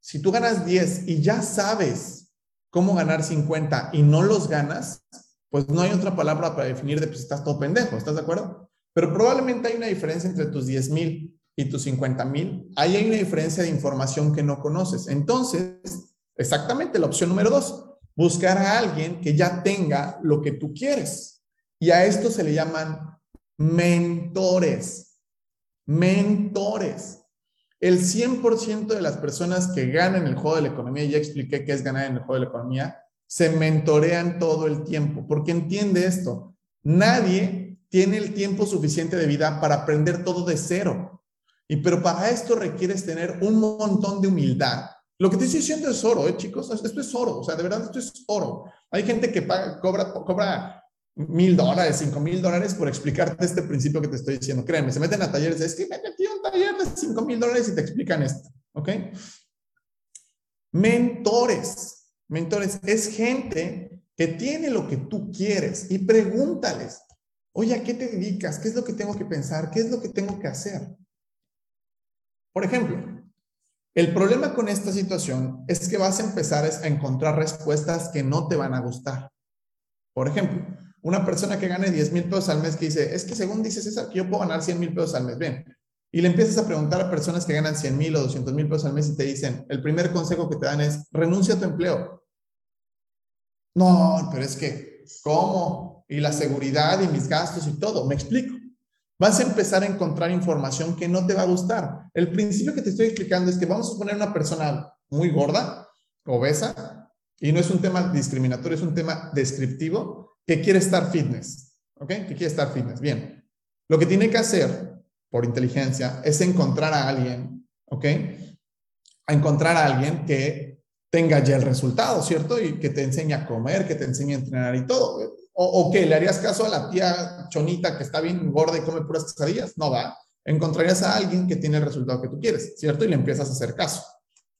si tú ganas 10 y ya sabes cómo ganar 50 y no los ganas, pues no hay otra palabra para definir de pues estás todo pendejo, ¿estás de acuerdo? Pero probablemente hay una diferencia entre tus 10 mil y tus 50 mil. Ahí hay una diferencia de información que no conoces. Entonces, exactamente la opción número dos, buscar a alguien que ya tenga lo que tú quieres. Y a esto se le llaman mentores mentores. El 100% de las personas que ganan el juego de la economía, ya expliqué qué es ganar en el juego de la economía, se mentorean todo el tiempo, porque entiende esto, nadie tiene el tiempo suficiente de vida para aprender todo de cero. Y pero para esto requieres tener un montón de humildad. Lo que te estoy diciendo es oro, ¿eh, chicos? Esto es oro, o sea, de verdad esto es oro. Hay gente que paga, cobra, cobra mil dólares, cinco mil dólares por explicarte este principio que te estoy diciendo. Créeme, se meten a talleres, es que me metí un taller de cinco mil dólares y te explican esto, ¿ok? Mentores, mentores, es gente que tiene lo que tú quieres y pregúntales, oye, ¿a qué te dedicas? ¿Qué es lo que tengo que pensar? ¿Qué es lo que tengo que hacer? Por ejemplo, El problema con esta situación es que vas a empezar a encontrar respuestas que no te van a gustar. Por ejemplo, una persona que gane 10 mil pesos al mes que dice, es que según dices César, que yo puedo ganar 100 mil pesos al mes. Bien, y le empiezas a preguntar a personas que ganan 100 mil o 200 mil pesos al mes y te dicen, el primer consejo que te dan es, renuncia a tu empleo. No, pero es que, ¿cómo? Y la seguridad y mis gastos y todo, me explico. Vas a empezar a encontrar información que no te va a gustar. El principio que te estoy explicando es que vamos a poner una persona muy gorda, obesa, y no es un tema discriminatorio, es un tema descriptivo, que quiere estar fitness. ¿Ok? Que quiere estar fitness. Bien. Lo que tiene que hacer por inteligencia es encontrar a alguien, ¿ok? A encontrar a alguien que tenga ya el resultado, ¿cierto? Y que te enseñe a comer, que te enseñe a entrenar y todo. O, que le harías caso a la tía chonita que está bien gorda y come puras quesadillas. No va. Encontrarías a alguien que tiene el resultado que tú quieres, ¿cierto? Y le empiezas a hacer caso.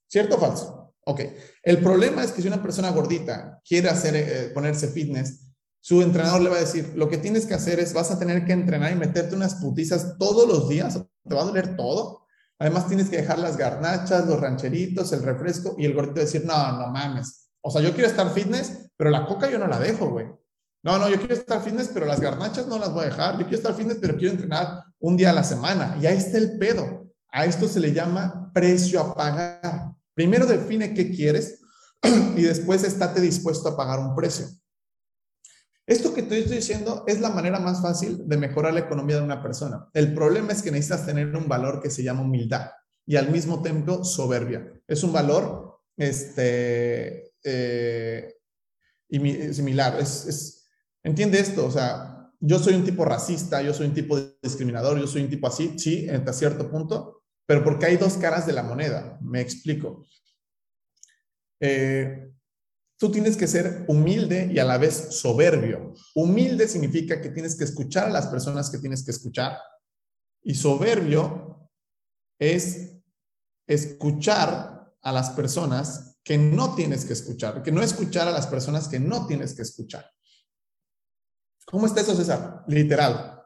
¿Cierto o falso? Ok. El problema es que si una persona gordita quiere hacer, eh, ponerse fitness, su entrenador le va a decir, lo que tienes que hacer es, vas a tener que entrenar y meterte unas putizas todos los días, te va a doler todo. Además tienes que dejar las garnachas, los rancheritos, el refresco y el gordito decir, no, no mames. O sea, yo quiero estar fitness, pero la coca yo no la dejo, güey. No, no, yo quiero estar fitness, pero las garnachas no las voy a dejar. Yo quiero estar fitness, pero quiero entrenar un día a la semana. Y ahí está el pedo. A esto se le llama precio a pagar. Primero define qué quieres y después estate dispuesto a pagar un precio. Esto que te estoy diciendo es la manera más fácil de mejorar la economía de una persona. El problema es que necesitas tener un valor que se llama humildad y al mismo tiempo soberbia. Es un valor este, eh, similar. Entiende esto, o sea, yo soy un tipo racista, yo soy un tipo discriminador, yo soy un tipo así, sí, hasta cierto punto, pero porque hay dos caras de la moneda. Me explico. Eh, Tú tienes que ser humilde y a la vez soberbio. Humilde significa que tienes que escuchar a las personas que tienes que escuchar. Y soberbio es escuchar a las personas que no tienes que escuchar, que no escuchar a las personas que no tienes que escuchar. ¿Cómo está eso, César? Literal.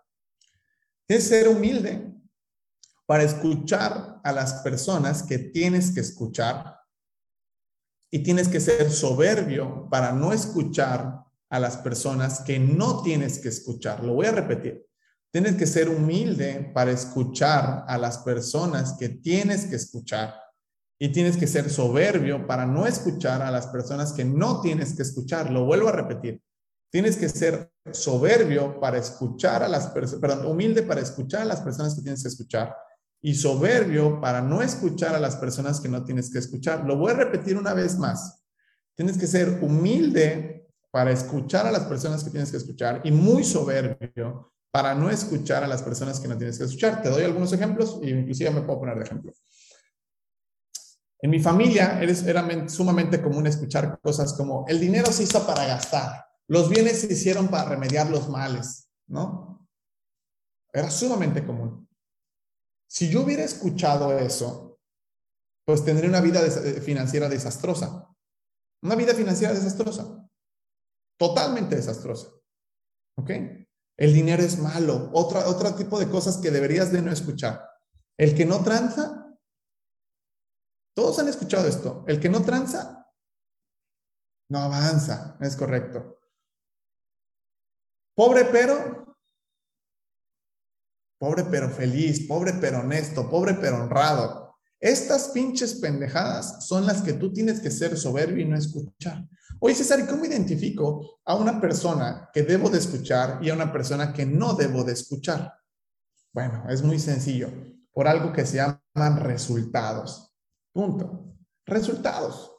Es ser humilde para escuchar a las personas que tienes que escuchar y tienes que ser soberbio para no escuchar a las personas que no tienes que escuchar. Lo voy a repetir. Tienes que ser humilde para escuchar a las personas que tienes que escuchar. Y tienes que ser soberbio para no escuchar a las personas que no tienes que escuchar. Lo vuelvo a repetir. Tienes que ser soberbio para escuchar a las personas, perdón, humilde para escuchar a las personas que tienes que escuchar y soberbio para no escuchar a las personas que no tienes que escuchar. Lo voy a repetir una vez más. Tienes que ser humilde para escuchar a las personas que tienes que escuchar y muy soberbio para no escuchar a las personas que no tienes que escuchar. Te doy algunos ejemplos y inclusive me puedo poner de ejemplo. En mi familia era sumamente común escuchar cosas como el dinero se hizo para gastar, los bienes se hicieron para remediar los males, ¿no? Era sumamente común. Si yo hubiera escuchado eso, pues tendría una vida eh, financiera desastrosa. Una vida financiera desastrosa. Totalmente desastrosa. ¿Ok? El dinero es malo. Otro tipo de cosas que deberías de no escuchar. El que no tranza. Todos han escuchado esto. El que no tranza, no avanza. Es correcto. Pobre pero pobre pero feliz, pobre pero honesto, pobre pero honrado. Estas pinches pendejadas son las que tú tienes que ser soberbio y no escuchar. Oye, César, ¿y cómo identifico a una persona que debo de escuchar y a una persona que no debo de escuchar? Bueno, es muy sencillo, por algo que se llaman resultados. Punto. Resultados.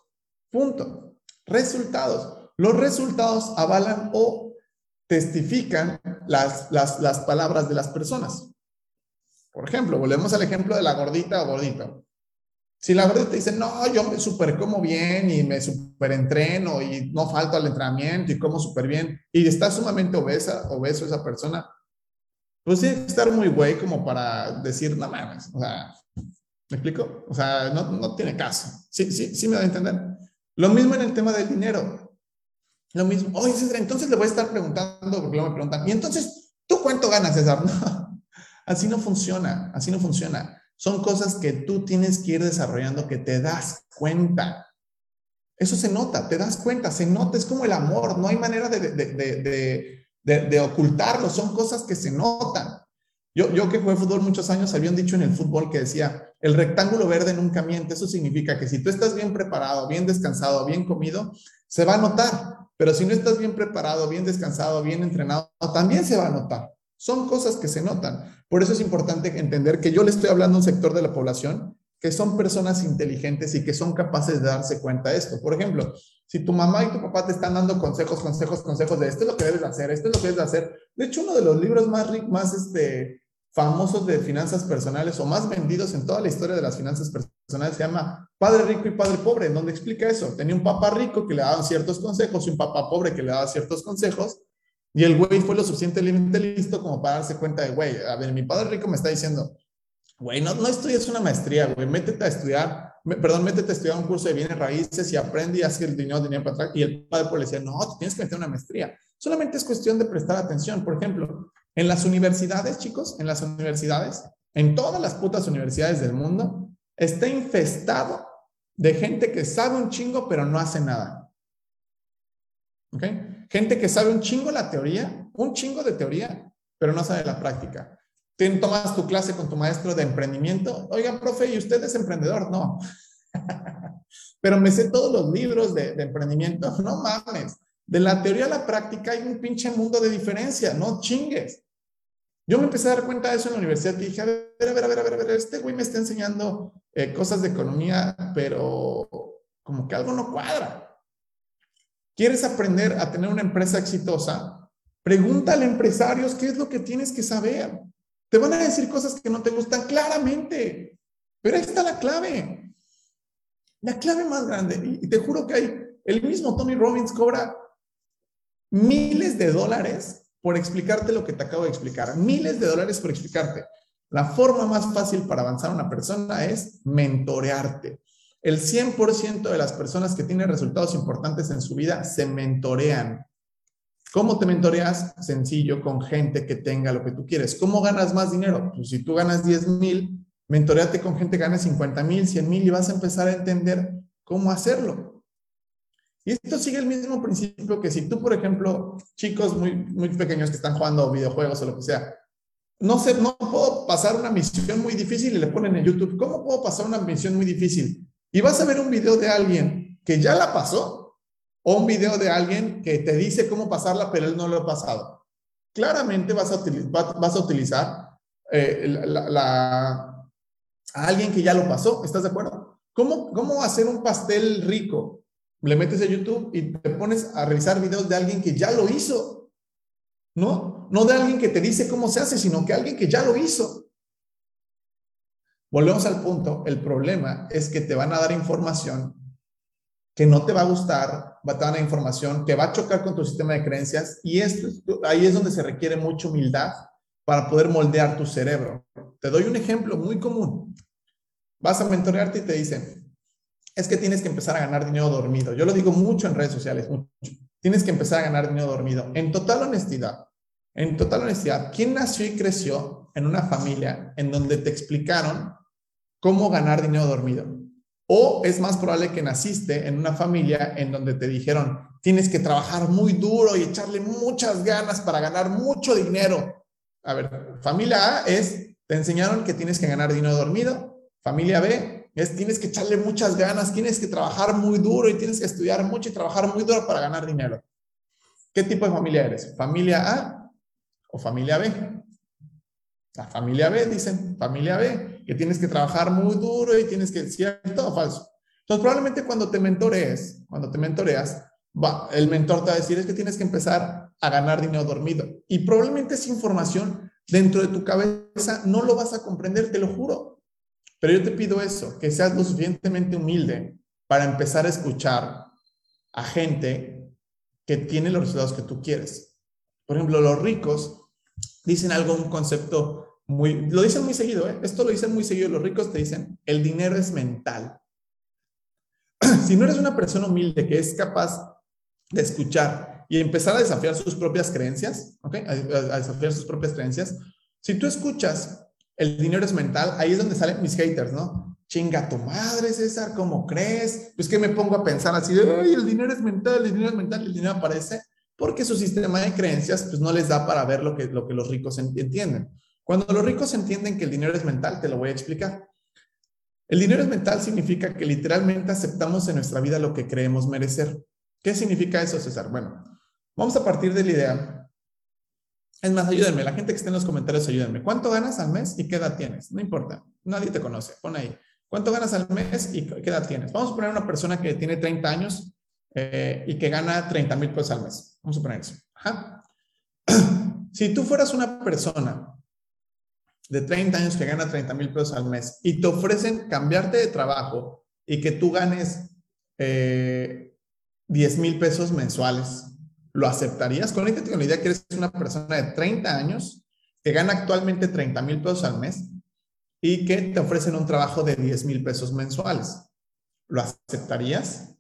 Punto. Resultados. Los resultados avalan o testifican las, las, las palabras de las personas. Por ejemplo, volvemos al ejemplo de la gordita o gordito. Si la gordita dice, no, yo me super como bien y me super entreno y no falto al entrenamiento y como súper bien y está sumamente obesa, obeso esa persona, pues tiene que estar muy güey como para decir, no mames, o sea, ¿me explico? O sea, no, no tiene caso. Sí, sí, sí me da a entender. Lo mismo en el tema del dinero. Lo mismo. Oye, César, entonces le voy a estar preguntando, porque luego me preguntan, ¿y entonces tú cuánto ganas, César? No, Así no funciona, así no funciona. son cosas que tú tienes que ir desarrollando, que te das cuenta. Eso se nota, te das cuenta, se nota, es como el amor, no hay manera de, de, de ocultarlo, son cosas que se notan. Yo, yo que jugué fútbol muchos años, había un dicho en el fútbol que decía, el rectángulo verde nunca miente. Eso significa que si tú estás bien preparado, bien descansado, bien comido, se va a notar. Pero si no estás bien preparado, bien descansado, bien entrenado, también se va a notar. Son cosas que se notan. Por eso es importante entender que yo le estoy hablando a un sector de la población que son personas inteligentes y que son capaces de darse cuenta de esto. Por ejemplo, si tu mamá y tu papá te están dando consejos, consejos, consejos de esto es lo que debes hacer, esto es lo que debes hacer. De hecho, uno de los libros más, más este, famosos de finanzas personales o más vendidos en toda la historia de las finanzas personales se llama Padre Rico y Padre Pobre, en donde explica eso. Tenía un papá rico que le daba ciertos consejos y un papá pobre que le daba ciertos consejos. Y el güey fue lo suficientemente listo como para darse cuenta de, güey, a ver, mi padre rico me está diciendo, güey, no, no estudies una maestría, güey, métete a estudiar, perdón, métete a estudiar un curso de bienes raíces y aprende y haz que el dinero, dinero para atrás. Y el padre pobre le decía, no, tienes que meter una maestría. Solamente es cuestión de prestar atención. Por ejemplo, en las universidades, chicos, en las universidades, en todas las putas universidades del mundo, está infestado de gente que sabe un chingo pero no hace nada. ¿Ok? Gente que sabe un chingo la teoría, un chingo de teoría, pero no sabe la práctica. Tú tomas tu clase con tu maestro de emprendimiento. Oigan, profe, ¿y usted es emprendedor? No. pero me sé todos los libros de, de emprendimiento. No mames. De la teoría a la práctica hay un pinche mundo de diferencia. No chingues. Yo me empecé a dar cuenta de eso en la universidad y dije, a ver, a ver, a ver, a ver, a ver este güey me está enseñando eh, cosas de economía, pero como que algo no cuadra. ¿Quieres aprender a tener una empresa exitosa? Pregúntale a empresarios qué es lo que tienes que saber. Te van a decir cosas que no te gustan claramente, pero ahí está la clave. La clave más grande. Y te juro que hay, el mismo Tony Robbins cobra miles de dólares por explicarte lo que te acabo de explicar. Miles de dólares por explicarte. La forma más fácil para avanzar a una persona es mentorearte. El 100% de las personas que tienen resultados importantes en su vida se mentorean. ¿Cómo te mentoreas? Sencillo, con gente que tenga lo que tú quieres. ¿Cómo ganas más dinero? Pues si tú ganas 10 mil, mentoreate con gente que gane 50 mil, 100 mil y vas a empezar a entender cómo hacerlo. Y esto sigue el mismo principio que si tú, por ejemplo, chicos muy, muy pequeños que están jugando videojuegos o lo que sea, no sé, no puedo pasar una misión muy difícil y le ponen en YouTube, ¿cómo puedo pasar una misión muy difícil? Y vas a ver un video de alguien que ya la pasó o un video de alguien que te dice cómo pasarla, pero él no lo ha pasado. Claramente vas a, vas a utilizar eh, alguien que ya lo pasó, ¿estás de acuerdo? ¿Cómo, ¿Cómo hacer un pastel rico? le metes a YouTube y te pones a revisar videos de alguien que ya lo hizo. ¿No? No de alguien que te dice cómo se hace, sino que alguien que ya lo hizo. Volvemos al punto. El problema es que te van a dar información que no te va a gustar, va a dar información que va a chocar con tu sistema de creencias y esto, ahí es donde se requiere mucha humildad para poder moldear tu cerebro. Te doy un ejemplo muy común. Vas a mentorearte y te dicen, es que tienes que empezar a ganar dinero dormido. Yo lo digo mucho en redes sociales. Tienes que empezar a ganar dinero dormido. En total honestidad, en total honestidad, ¿quién nació y creció en una familia en donde te explicaron cómo ganar dinero dormido? O es más probable que naciste en una familia en donde te dijeron, tienes que trabajar muy duro y echarle muchas ganas para ganar mucho dinero. A ver, familia A es, te enseñaron que tienes que ganar dinero dormido. Familia B, es tienes que echarle muchas ganas, tienes que trabajar muy duro y tienes que estudiar mucho y trabajar muy duro para ganar dinero. ¿Qué tipo de familia eres? ¿Familia A o familia B? La familia B, dicen, familia B, que tienes que trabajar muy duro y tienes que, ¿cierto o falso? Entonces, probablemente cuando te mentorees, cuando te mentoreas, va, el mentor te va a decir es que tienes que empezar a ganar dinero dormido. Y probablemente esa información dentro de tu cabeza no lo vas a comprender, te lo juro. Pero yo te pido eso, que seas lo suficientemente humilde para empezar a escuchar a gente que tiene los resultados que tú quieres. Por ejemplo, los ricos dicen algo, un concepto lo dicen muy seguido, ¿eh? esto lo dicen muy seguido, los ricos te dicen, el dinero es mental. si no eres una persona humilde que es capaz de escuchar y empezar a desafiar sus propias creencias, ¿ok? A, desafiar sus propias creencias, si tú escuchas el dinero es mental, ahí es donde salen mis haters, ¿no? Chinga tu madre, César, ¿cómo crees? Pues que me pongo a pensar así el dinero es mental, el dinero es mental, el dinero aparece, porque su sistema de creencias pues no les da para ver lo que los ricos entienden. Cuando los ricos entienden que el dinero es mental, te lo voy a explicar. El dinero es mental significa que literalmente aceptamos en nuestra vida lo que creemos merecer. ¿Qué significa eso, César? Bueno, vamos a partir de la idea. Es más, ayúdenme, la gente que esté en los comentarios, ayúdenme. ¿Cuánto ganas al mes y qué edad tienes? No importa, nadie te conoce, pon ahí. ¿Cuánto ganas al mes y qué edad tienes? Vamos a poner una persona que tiene 30 años eh, y que gana 30 mil pesos al mes. Vamos a poner eso. Si tú fueras una persona de 30 años que gana 30 mil pesos al mes y te ofrecen cambiarte de trabajo y que tú ganes eh, 10 mil pesos mensuales, ¿lo aceptarías? Con la idea que eres una persona de 30 años que gana actualmente 30 mil pesos al mes y que te ofrecen un trabajo de 10 mil pesos mensuales. ¿Lo aceptarías?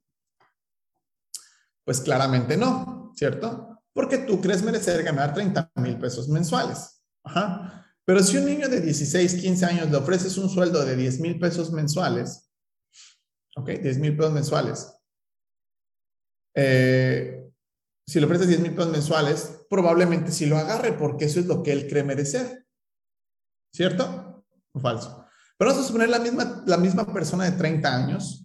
Pues claramente no, ¿cierto? Porque tú crees merecer ganar 30 mil pesos mensuales. Ajá. Pero si un niño de 16, 15 años le ofreces un sueldo de 10 mil pesos mensuales, ok, 10 mil pesos mensuales, eh, si le ofreces 10 mil pesos mensuales, probablemente sí lo agarre porque eso es lo que él cree merecer. ¿Cierto o falso? Pero vamos a suponer la misma, la misma persona de 30 años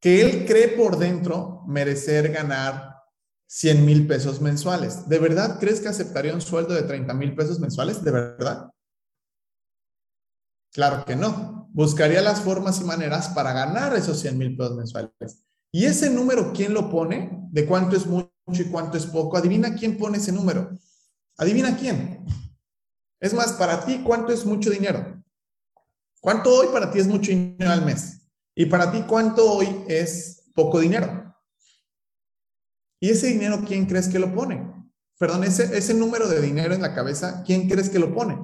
que él cree por dentro merecer ganar 100 mil pesos mensuales. ¿De verdad crees que aceptaría un sueldo de 30 mil pesos mensuales? ¿De verdad? Claro que no. Buscaría las formas y maneras para ganar esos 100 mil pesos mensuales. ¿Y ese número quién lo pone? ¿De cuánto es mucho y cuánto es poco? Adivina quién pone ese número. Adivina quién. Es más, para ti, ¿cuánto es mucho dinero? ¿Cuánto hoy para ti es mucho dinero al mes? Y para ti, ¿cuánto hoy es poco dinero? ¿Y ese dinero quién crees que lo pone? Perdón, ese, ese número de dinero en la cabeza, ¿quién crees que lo pone?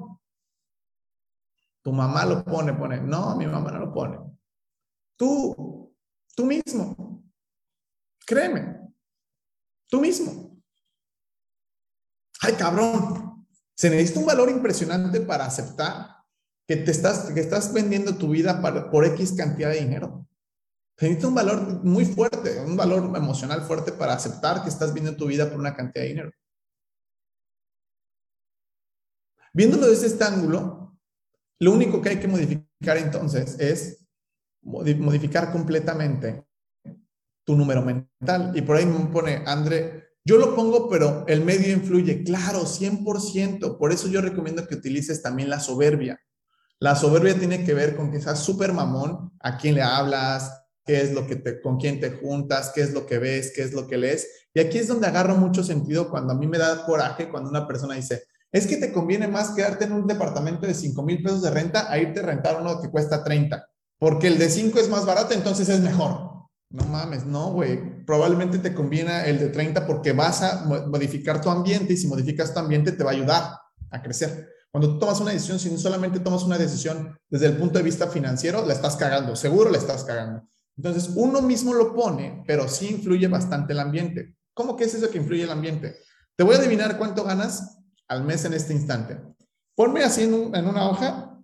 Tu mamá lo pone, pone. No, mi mamá no lo pone. Tú, tú mismo. Créeme. Tú mismo. Ay, cabrón. Se necesita un valor impresionante para aceptar que te estás, que estás vendiendo tu vida por X cantidad de dinero. Necesita un valor muy fuerte, un valor emocional fuerte para aceptar que estás viendo tu vida por una cantidad de dinero. Viéndolo desde este ángulo, lo único que hay que modificar entonces es modificar completamente tu número mental. Y por ahí me pone, André, yo lo pongo, pero el medio influye. Claro, 100%. Por eso yo recomiendo que utilices también la soberbia. La soberbia tiene que ver con que seas súper mamón, a quién le hablas, qué es lo que te, con quién te juntas, qué es lo que ves, qué es lo que lees. Y aquí es donde agarro mucho sentido cuando a mí me da coraje cuando una persona dice, es que te conviene más quedarte en un departamento de 5 mil pesos de renta a irte a rentar uno que cuesta 30, porque el de 5 es más barato, entonces es mejor. No mames, no, güey. Probablemente te conviene el de 30 porque vas a modificar tu ambiente y si modificas tu ambiente te va a ayudar a crecer. Cuando tú tomas una decisión, si no solamente tomas una decisión desde el punto de vista financiero, la estás cagando, seguro la estás cagando. Entonces, uno mismo lo pone, pero sí influye bastante el ambiente. ¿Cómo que es eso que influye el ambiente? Te voy a adivinar cuánto ganas al mes en este instante. Ponme así en, una hoja.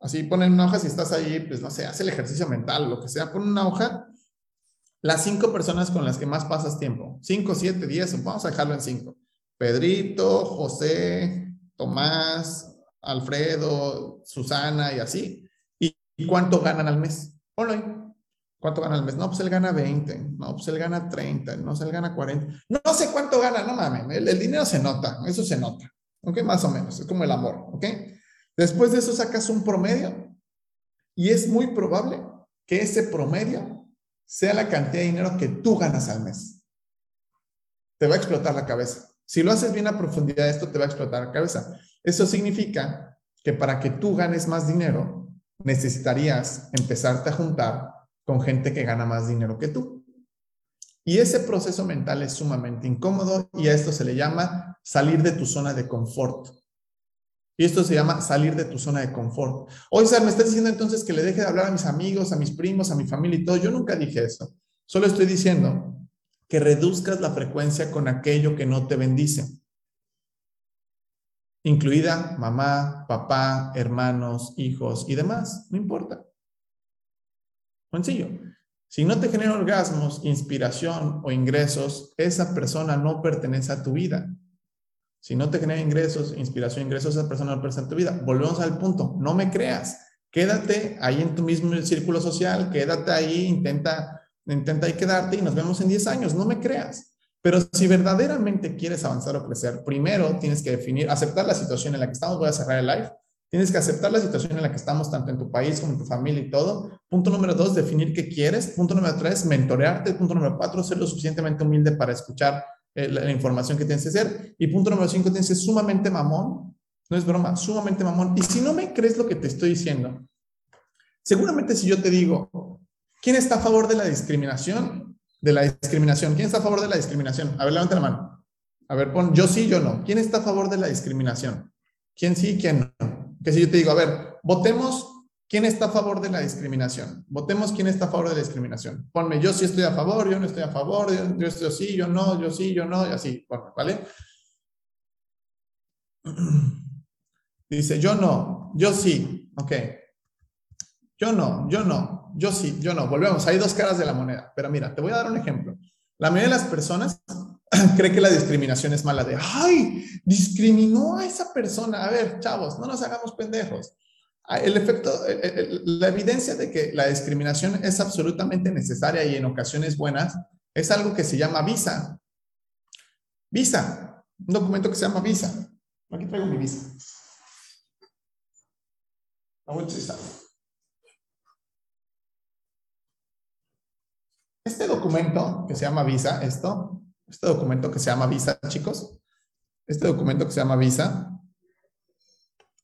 Así, pon en una hoja si estás ahí, pues no sé, haz el ejercicio mental, lo que sea. Pon una hoja las cinco personas con las que más pasas tiempo. Cinco, siete, diez, vamos a dejarlo en cinco. Pedrito, José, Tomás, Alfredo, Susana y así. ¿Y cuánto ganan al mes? Ponlo ahí. ¿Cuánto gana al mes? No, pues él gana 20. No, pues él gana 30. No, pues él gana 40. No sé cuánto gana, no mames. El, dinero se nota, eso se nota. ¿Ok? Más o menos. Es como el amor. ¿Ok? Después de eso sacas un promedio y es muy probable que ese promedio sea la cantidad de dinero que tú ganas al mes. Te va a explotar la cabeza. Si lo haces bien a profundidad, esto te va a explotar la cabeza. Eso significa que para que tú ganes más dinero, necesitarías empezarte a juntar con gente que gana más dinero que tú. Y ese proceso mental es sumamente incómodo y a esto se le llama salir de tu zona de confort. Y esto se llama salir de tu zona de confort. Oye, Sar, me estás diciendo entonces que le deje de hablar a mis amigos, a mis primos, a mi familia y todo. Yo nunca dije eso. Solo estoy diciendo que reduzcas la frecuencia con aquello que no te bendice. incluida mamá, papá, hermanos, hijos y demás, no importa. Sencillo. Si no te genera orgasmos, inspiración o ingresos, esa persona no pertenece a tu vida. Si no te genera ingresos, inspiración, ingresos, esa persona no pertenece a tu vida. Volvemos al punto, no me creas. Quédate ahí en tu mismo círculo social, quédate ahí, intenta, intenta ahí quedarte y nos vemos en 10 años, no me creas. Pero si verdaderamente quieres avanzar o crecer, primero tienes que definir, aceptar la situación en la que estamos. Voy a cerrar el live. Tienes que aceptar la situación en la que estamos, tanto en tu país como en tu familia y todo. Punto número dos, definir qué quieres. Punto número tres, mentorearte. Punto número cuatro, ser lo suficientemente humilde para escuchar eh, la, información que tienes que hacer. Y punto número cinco, tienes que ser sumamente mamón. No es broma, sumamente mamón. Y si no me crees lo que te estoy diciendo, seguramente si yo te digo, ¿quién está a favor de la discriminación? De la discriminación. ¿Quién está a favor de la discriminación? A ver, levanta la mano. A ver, pon yo sí, yo no. ¿Quién está a favor de la discriminación? ¿Quién sí, quién no? Que si yo te digo, a ver, votemos quién está a favor de la discriminación. Votemos quién está a favor de la discriminación. Ponme, yo sí estoy a favor, yo no estoy a favor, yo, yo estoy sí, yo no, yo sí, yo no, y así, ¿vale? Dice, yo no, yo sí, ok. Yo no, yo no, yo sí, yo no. Volvemos, hay dos caras de la moneda. Pero mira, te voy a dar un ejemplo. La mayoría de las personas cree que la discriminación es mala de, ay, discriminó a esa persona. A ver, chavos, no nos hagamos pendejos. Ah, el efecto, la evidencia de que la discriminación es absolutamente necesaria y en ocasiones buenas es algo que se llama visa. Visa, un documento que se llama visa. Aquí traigo mi visa. Este documento que se llama visa, esto, este documento que se llama visa, chicos, este documento que se llama visa,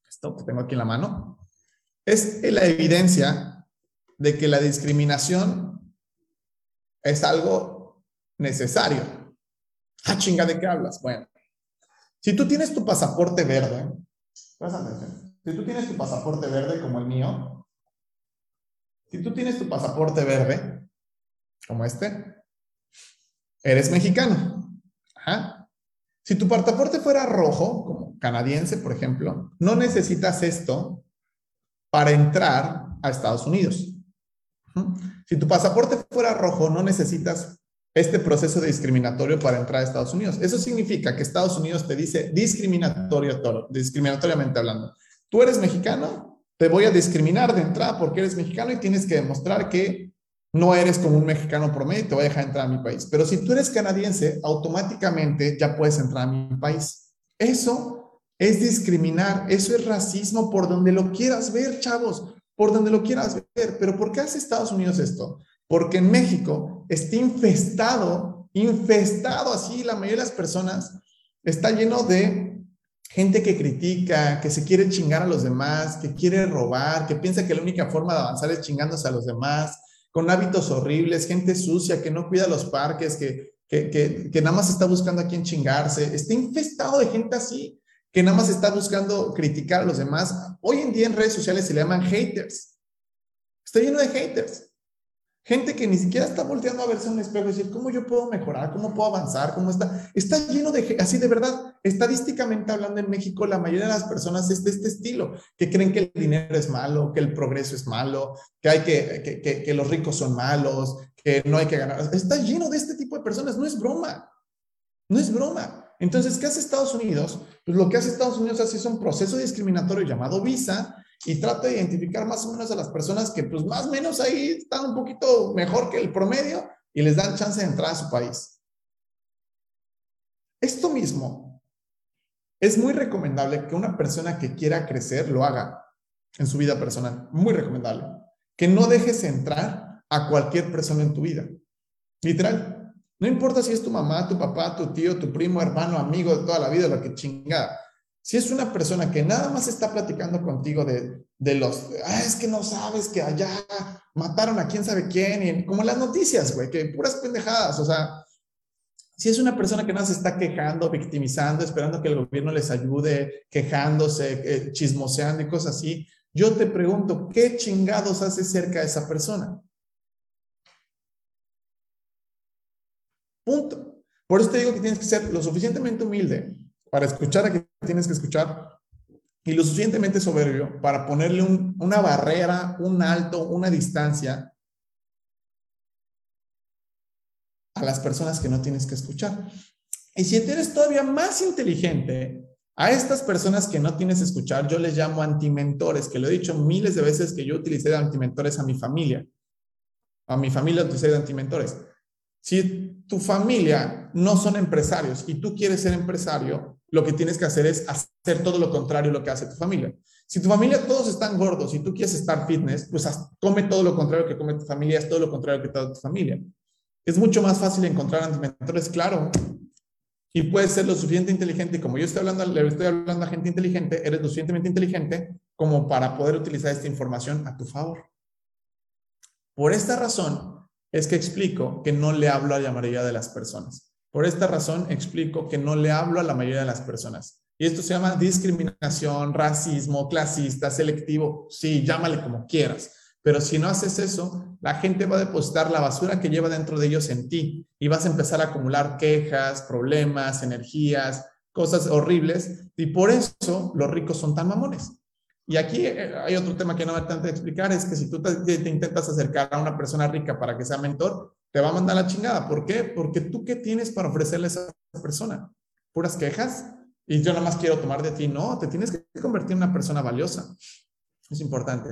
esto que tengo aquí en la mano, es la evidencia de que la discriminación es algo necesario. Ah, chinga, ¿de qué hablas? Bueno, si tú tienes tu pasaporte verde, si tú tienes tu pasaporte verde como el mío, si tú tienes tu pasaporte verde, como este, eres mexicano. Si tu pasaporte fuera rojo, como canadiense, por ejemplo, no necesitas esto para entrar a Estados Unidos. Si tu pasaporte fuera rojo, no necesitas este proceso discriminatorio para entrar a Estados Unidos. Eso significa que Estados Unidos te dice discriminatorio, discriminatoriamente hablando. Tú eres mexicano, te voy a discriminar de entrada porque eres mexicano y tienes que demostrar que no eres como un mexicano promedio y te voy a dejar entrar a mi país. Pero si tú eres canadiense, automáticamente ya puedes entrar a mi país. Eso es discriminar, eso es racismo por donde lo quieras ver, chavos, por donde lo quieras ver. Pero ¿por qué hace Estados Unidos esto? Porque en México está infestado, infestado así, la mayoría de las personas está lleno de gente que critica, que se quiere chingar a los demás, que quiere robar, que piensa que la única forma de avanzar es chingándose a los demás, con hábitos horribles, gente sucia que no cuida los parques, que, que, que, nada más está buscando a quién chingarse. Está infestado de gente así, que nada más está buscando criticar a los demás. Hoy en día en redes sociales se le llaman haters. Está lleno de haters. Gente que ni siquiera está volteando a verse en un espejo y decir, ¿cómo yo puedo mejorar? ¿Cómo puedo avanzar? ¿Cómo está? Está lleno de, así de verdad, estadísticamente hablando en México, la mayoría de las personas es de este estilo, que creen que el dinero es malo, que el progreso es malo, que hay que, que, que, los ricos son malos, que no hay que ganar. Está lleno de este tipo de personas, no es broma. No es broma. Entonces, ¿qué hace Estados Unidos? Pues lo que hace Estados Unidos es un proceso discriminatorio llamado visa, y trata de identificar más o menos a las personas que pues más o menos ahí están un poquito mejor que el promedio y les dan chance de entrar a su país. Esto mismo es muy recomendable que una persona que quiera crecer lo haga en su vida personal. Muy recomendable. Que no dejes entrar a cualquier persona en tu vida. Literal. No importa si es tu mamá, tu papá, tu tío, tu primo, hermano, amigo de toda la vida, lo que chingada. Si es una persona que nada más está platicando contigo de, de los, ah, es que no sabes que allá mataron a quién sabe quién, y como las noticias, güey, que puras pendejadas, o sea, si es una persona que nada se está quejando, victimizando, esperando que el gobierno les ayude, quejándose, eh, chismoseando y cosas así, yo te pregunto, ¿qué chingados hace cerca de esa persona? Punto. Por eso te digo que tienes que ser lo suficientemente humilde para escuchar a que tienes que escuchar, y lo suficientemente soberbio para ponerle una barrera, un alto, una distancia a las personas que no tienes que escuchar. Y si eres todavía más inteligente, a estas personas que no tienes que escuchar, yo les llamo antimentores, que lo he dicho miles de veces que yo utilicé de antimentores a mi familia. A mi familia utilicé de antimentores. Si tu familia no son empresarios y tú quieres ser empresario, lo que tienes que hacer es hacer todo lo contrario a lo que hace tu familia. Si tu familia todos están gordos y tú quieres estar fitness, pues come todo lo contrario que come tu familia, es todo lo contrario que toda tu familia. Es mucho más fácil encontrar antimentores, claro. Y puedes ser lo suficiente inteligente, como yo estoy hablando, le estoy hablando a gente inteligente, eres lo suficientemente inteligente como para poder utilizar esta información a tu favor. Por esta razón es que explico que no le hablo a la mayoría de las personas. Por esta razón explico que no le hablo a la mayoría de las personas. Y esto se llama discriminación, racismo, clasista, selectivo. Sí, llámale como quieras. Pero si no haces eso, la gente va a depositar la basura que lleva dentro de ellos en ti y vas a empezar a acumular quejas, problemas, energías, cosas horribles. Y por eso los ricos son tan mamones. Y aquí eh, hay otro tema que no me tanto explicar, es que si tú te, te, intentas acercar a una persona rica para que sea mentor, te va a mandar la chingada. ¿Por qué? Porque tú qué tienes para ofrecerle a esa persona? Puras quejas. Y yo nada más quiero tomar de ti. No, te tienes que convertir en una persona valiosa. Es importante.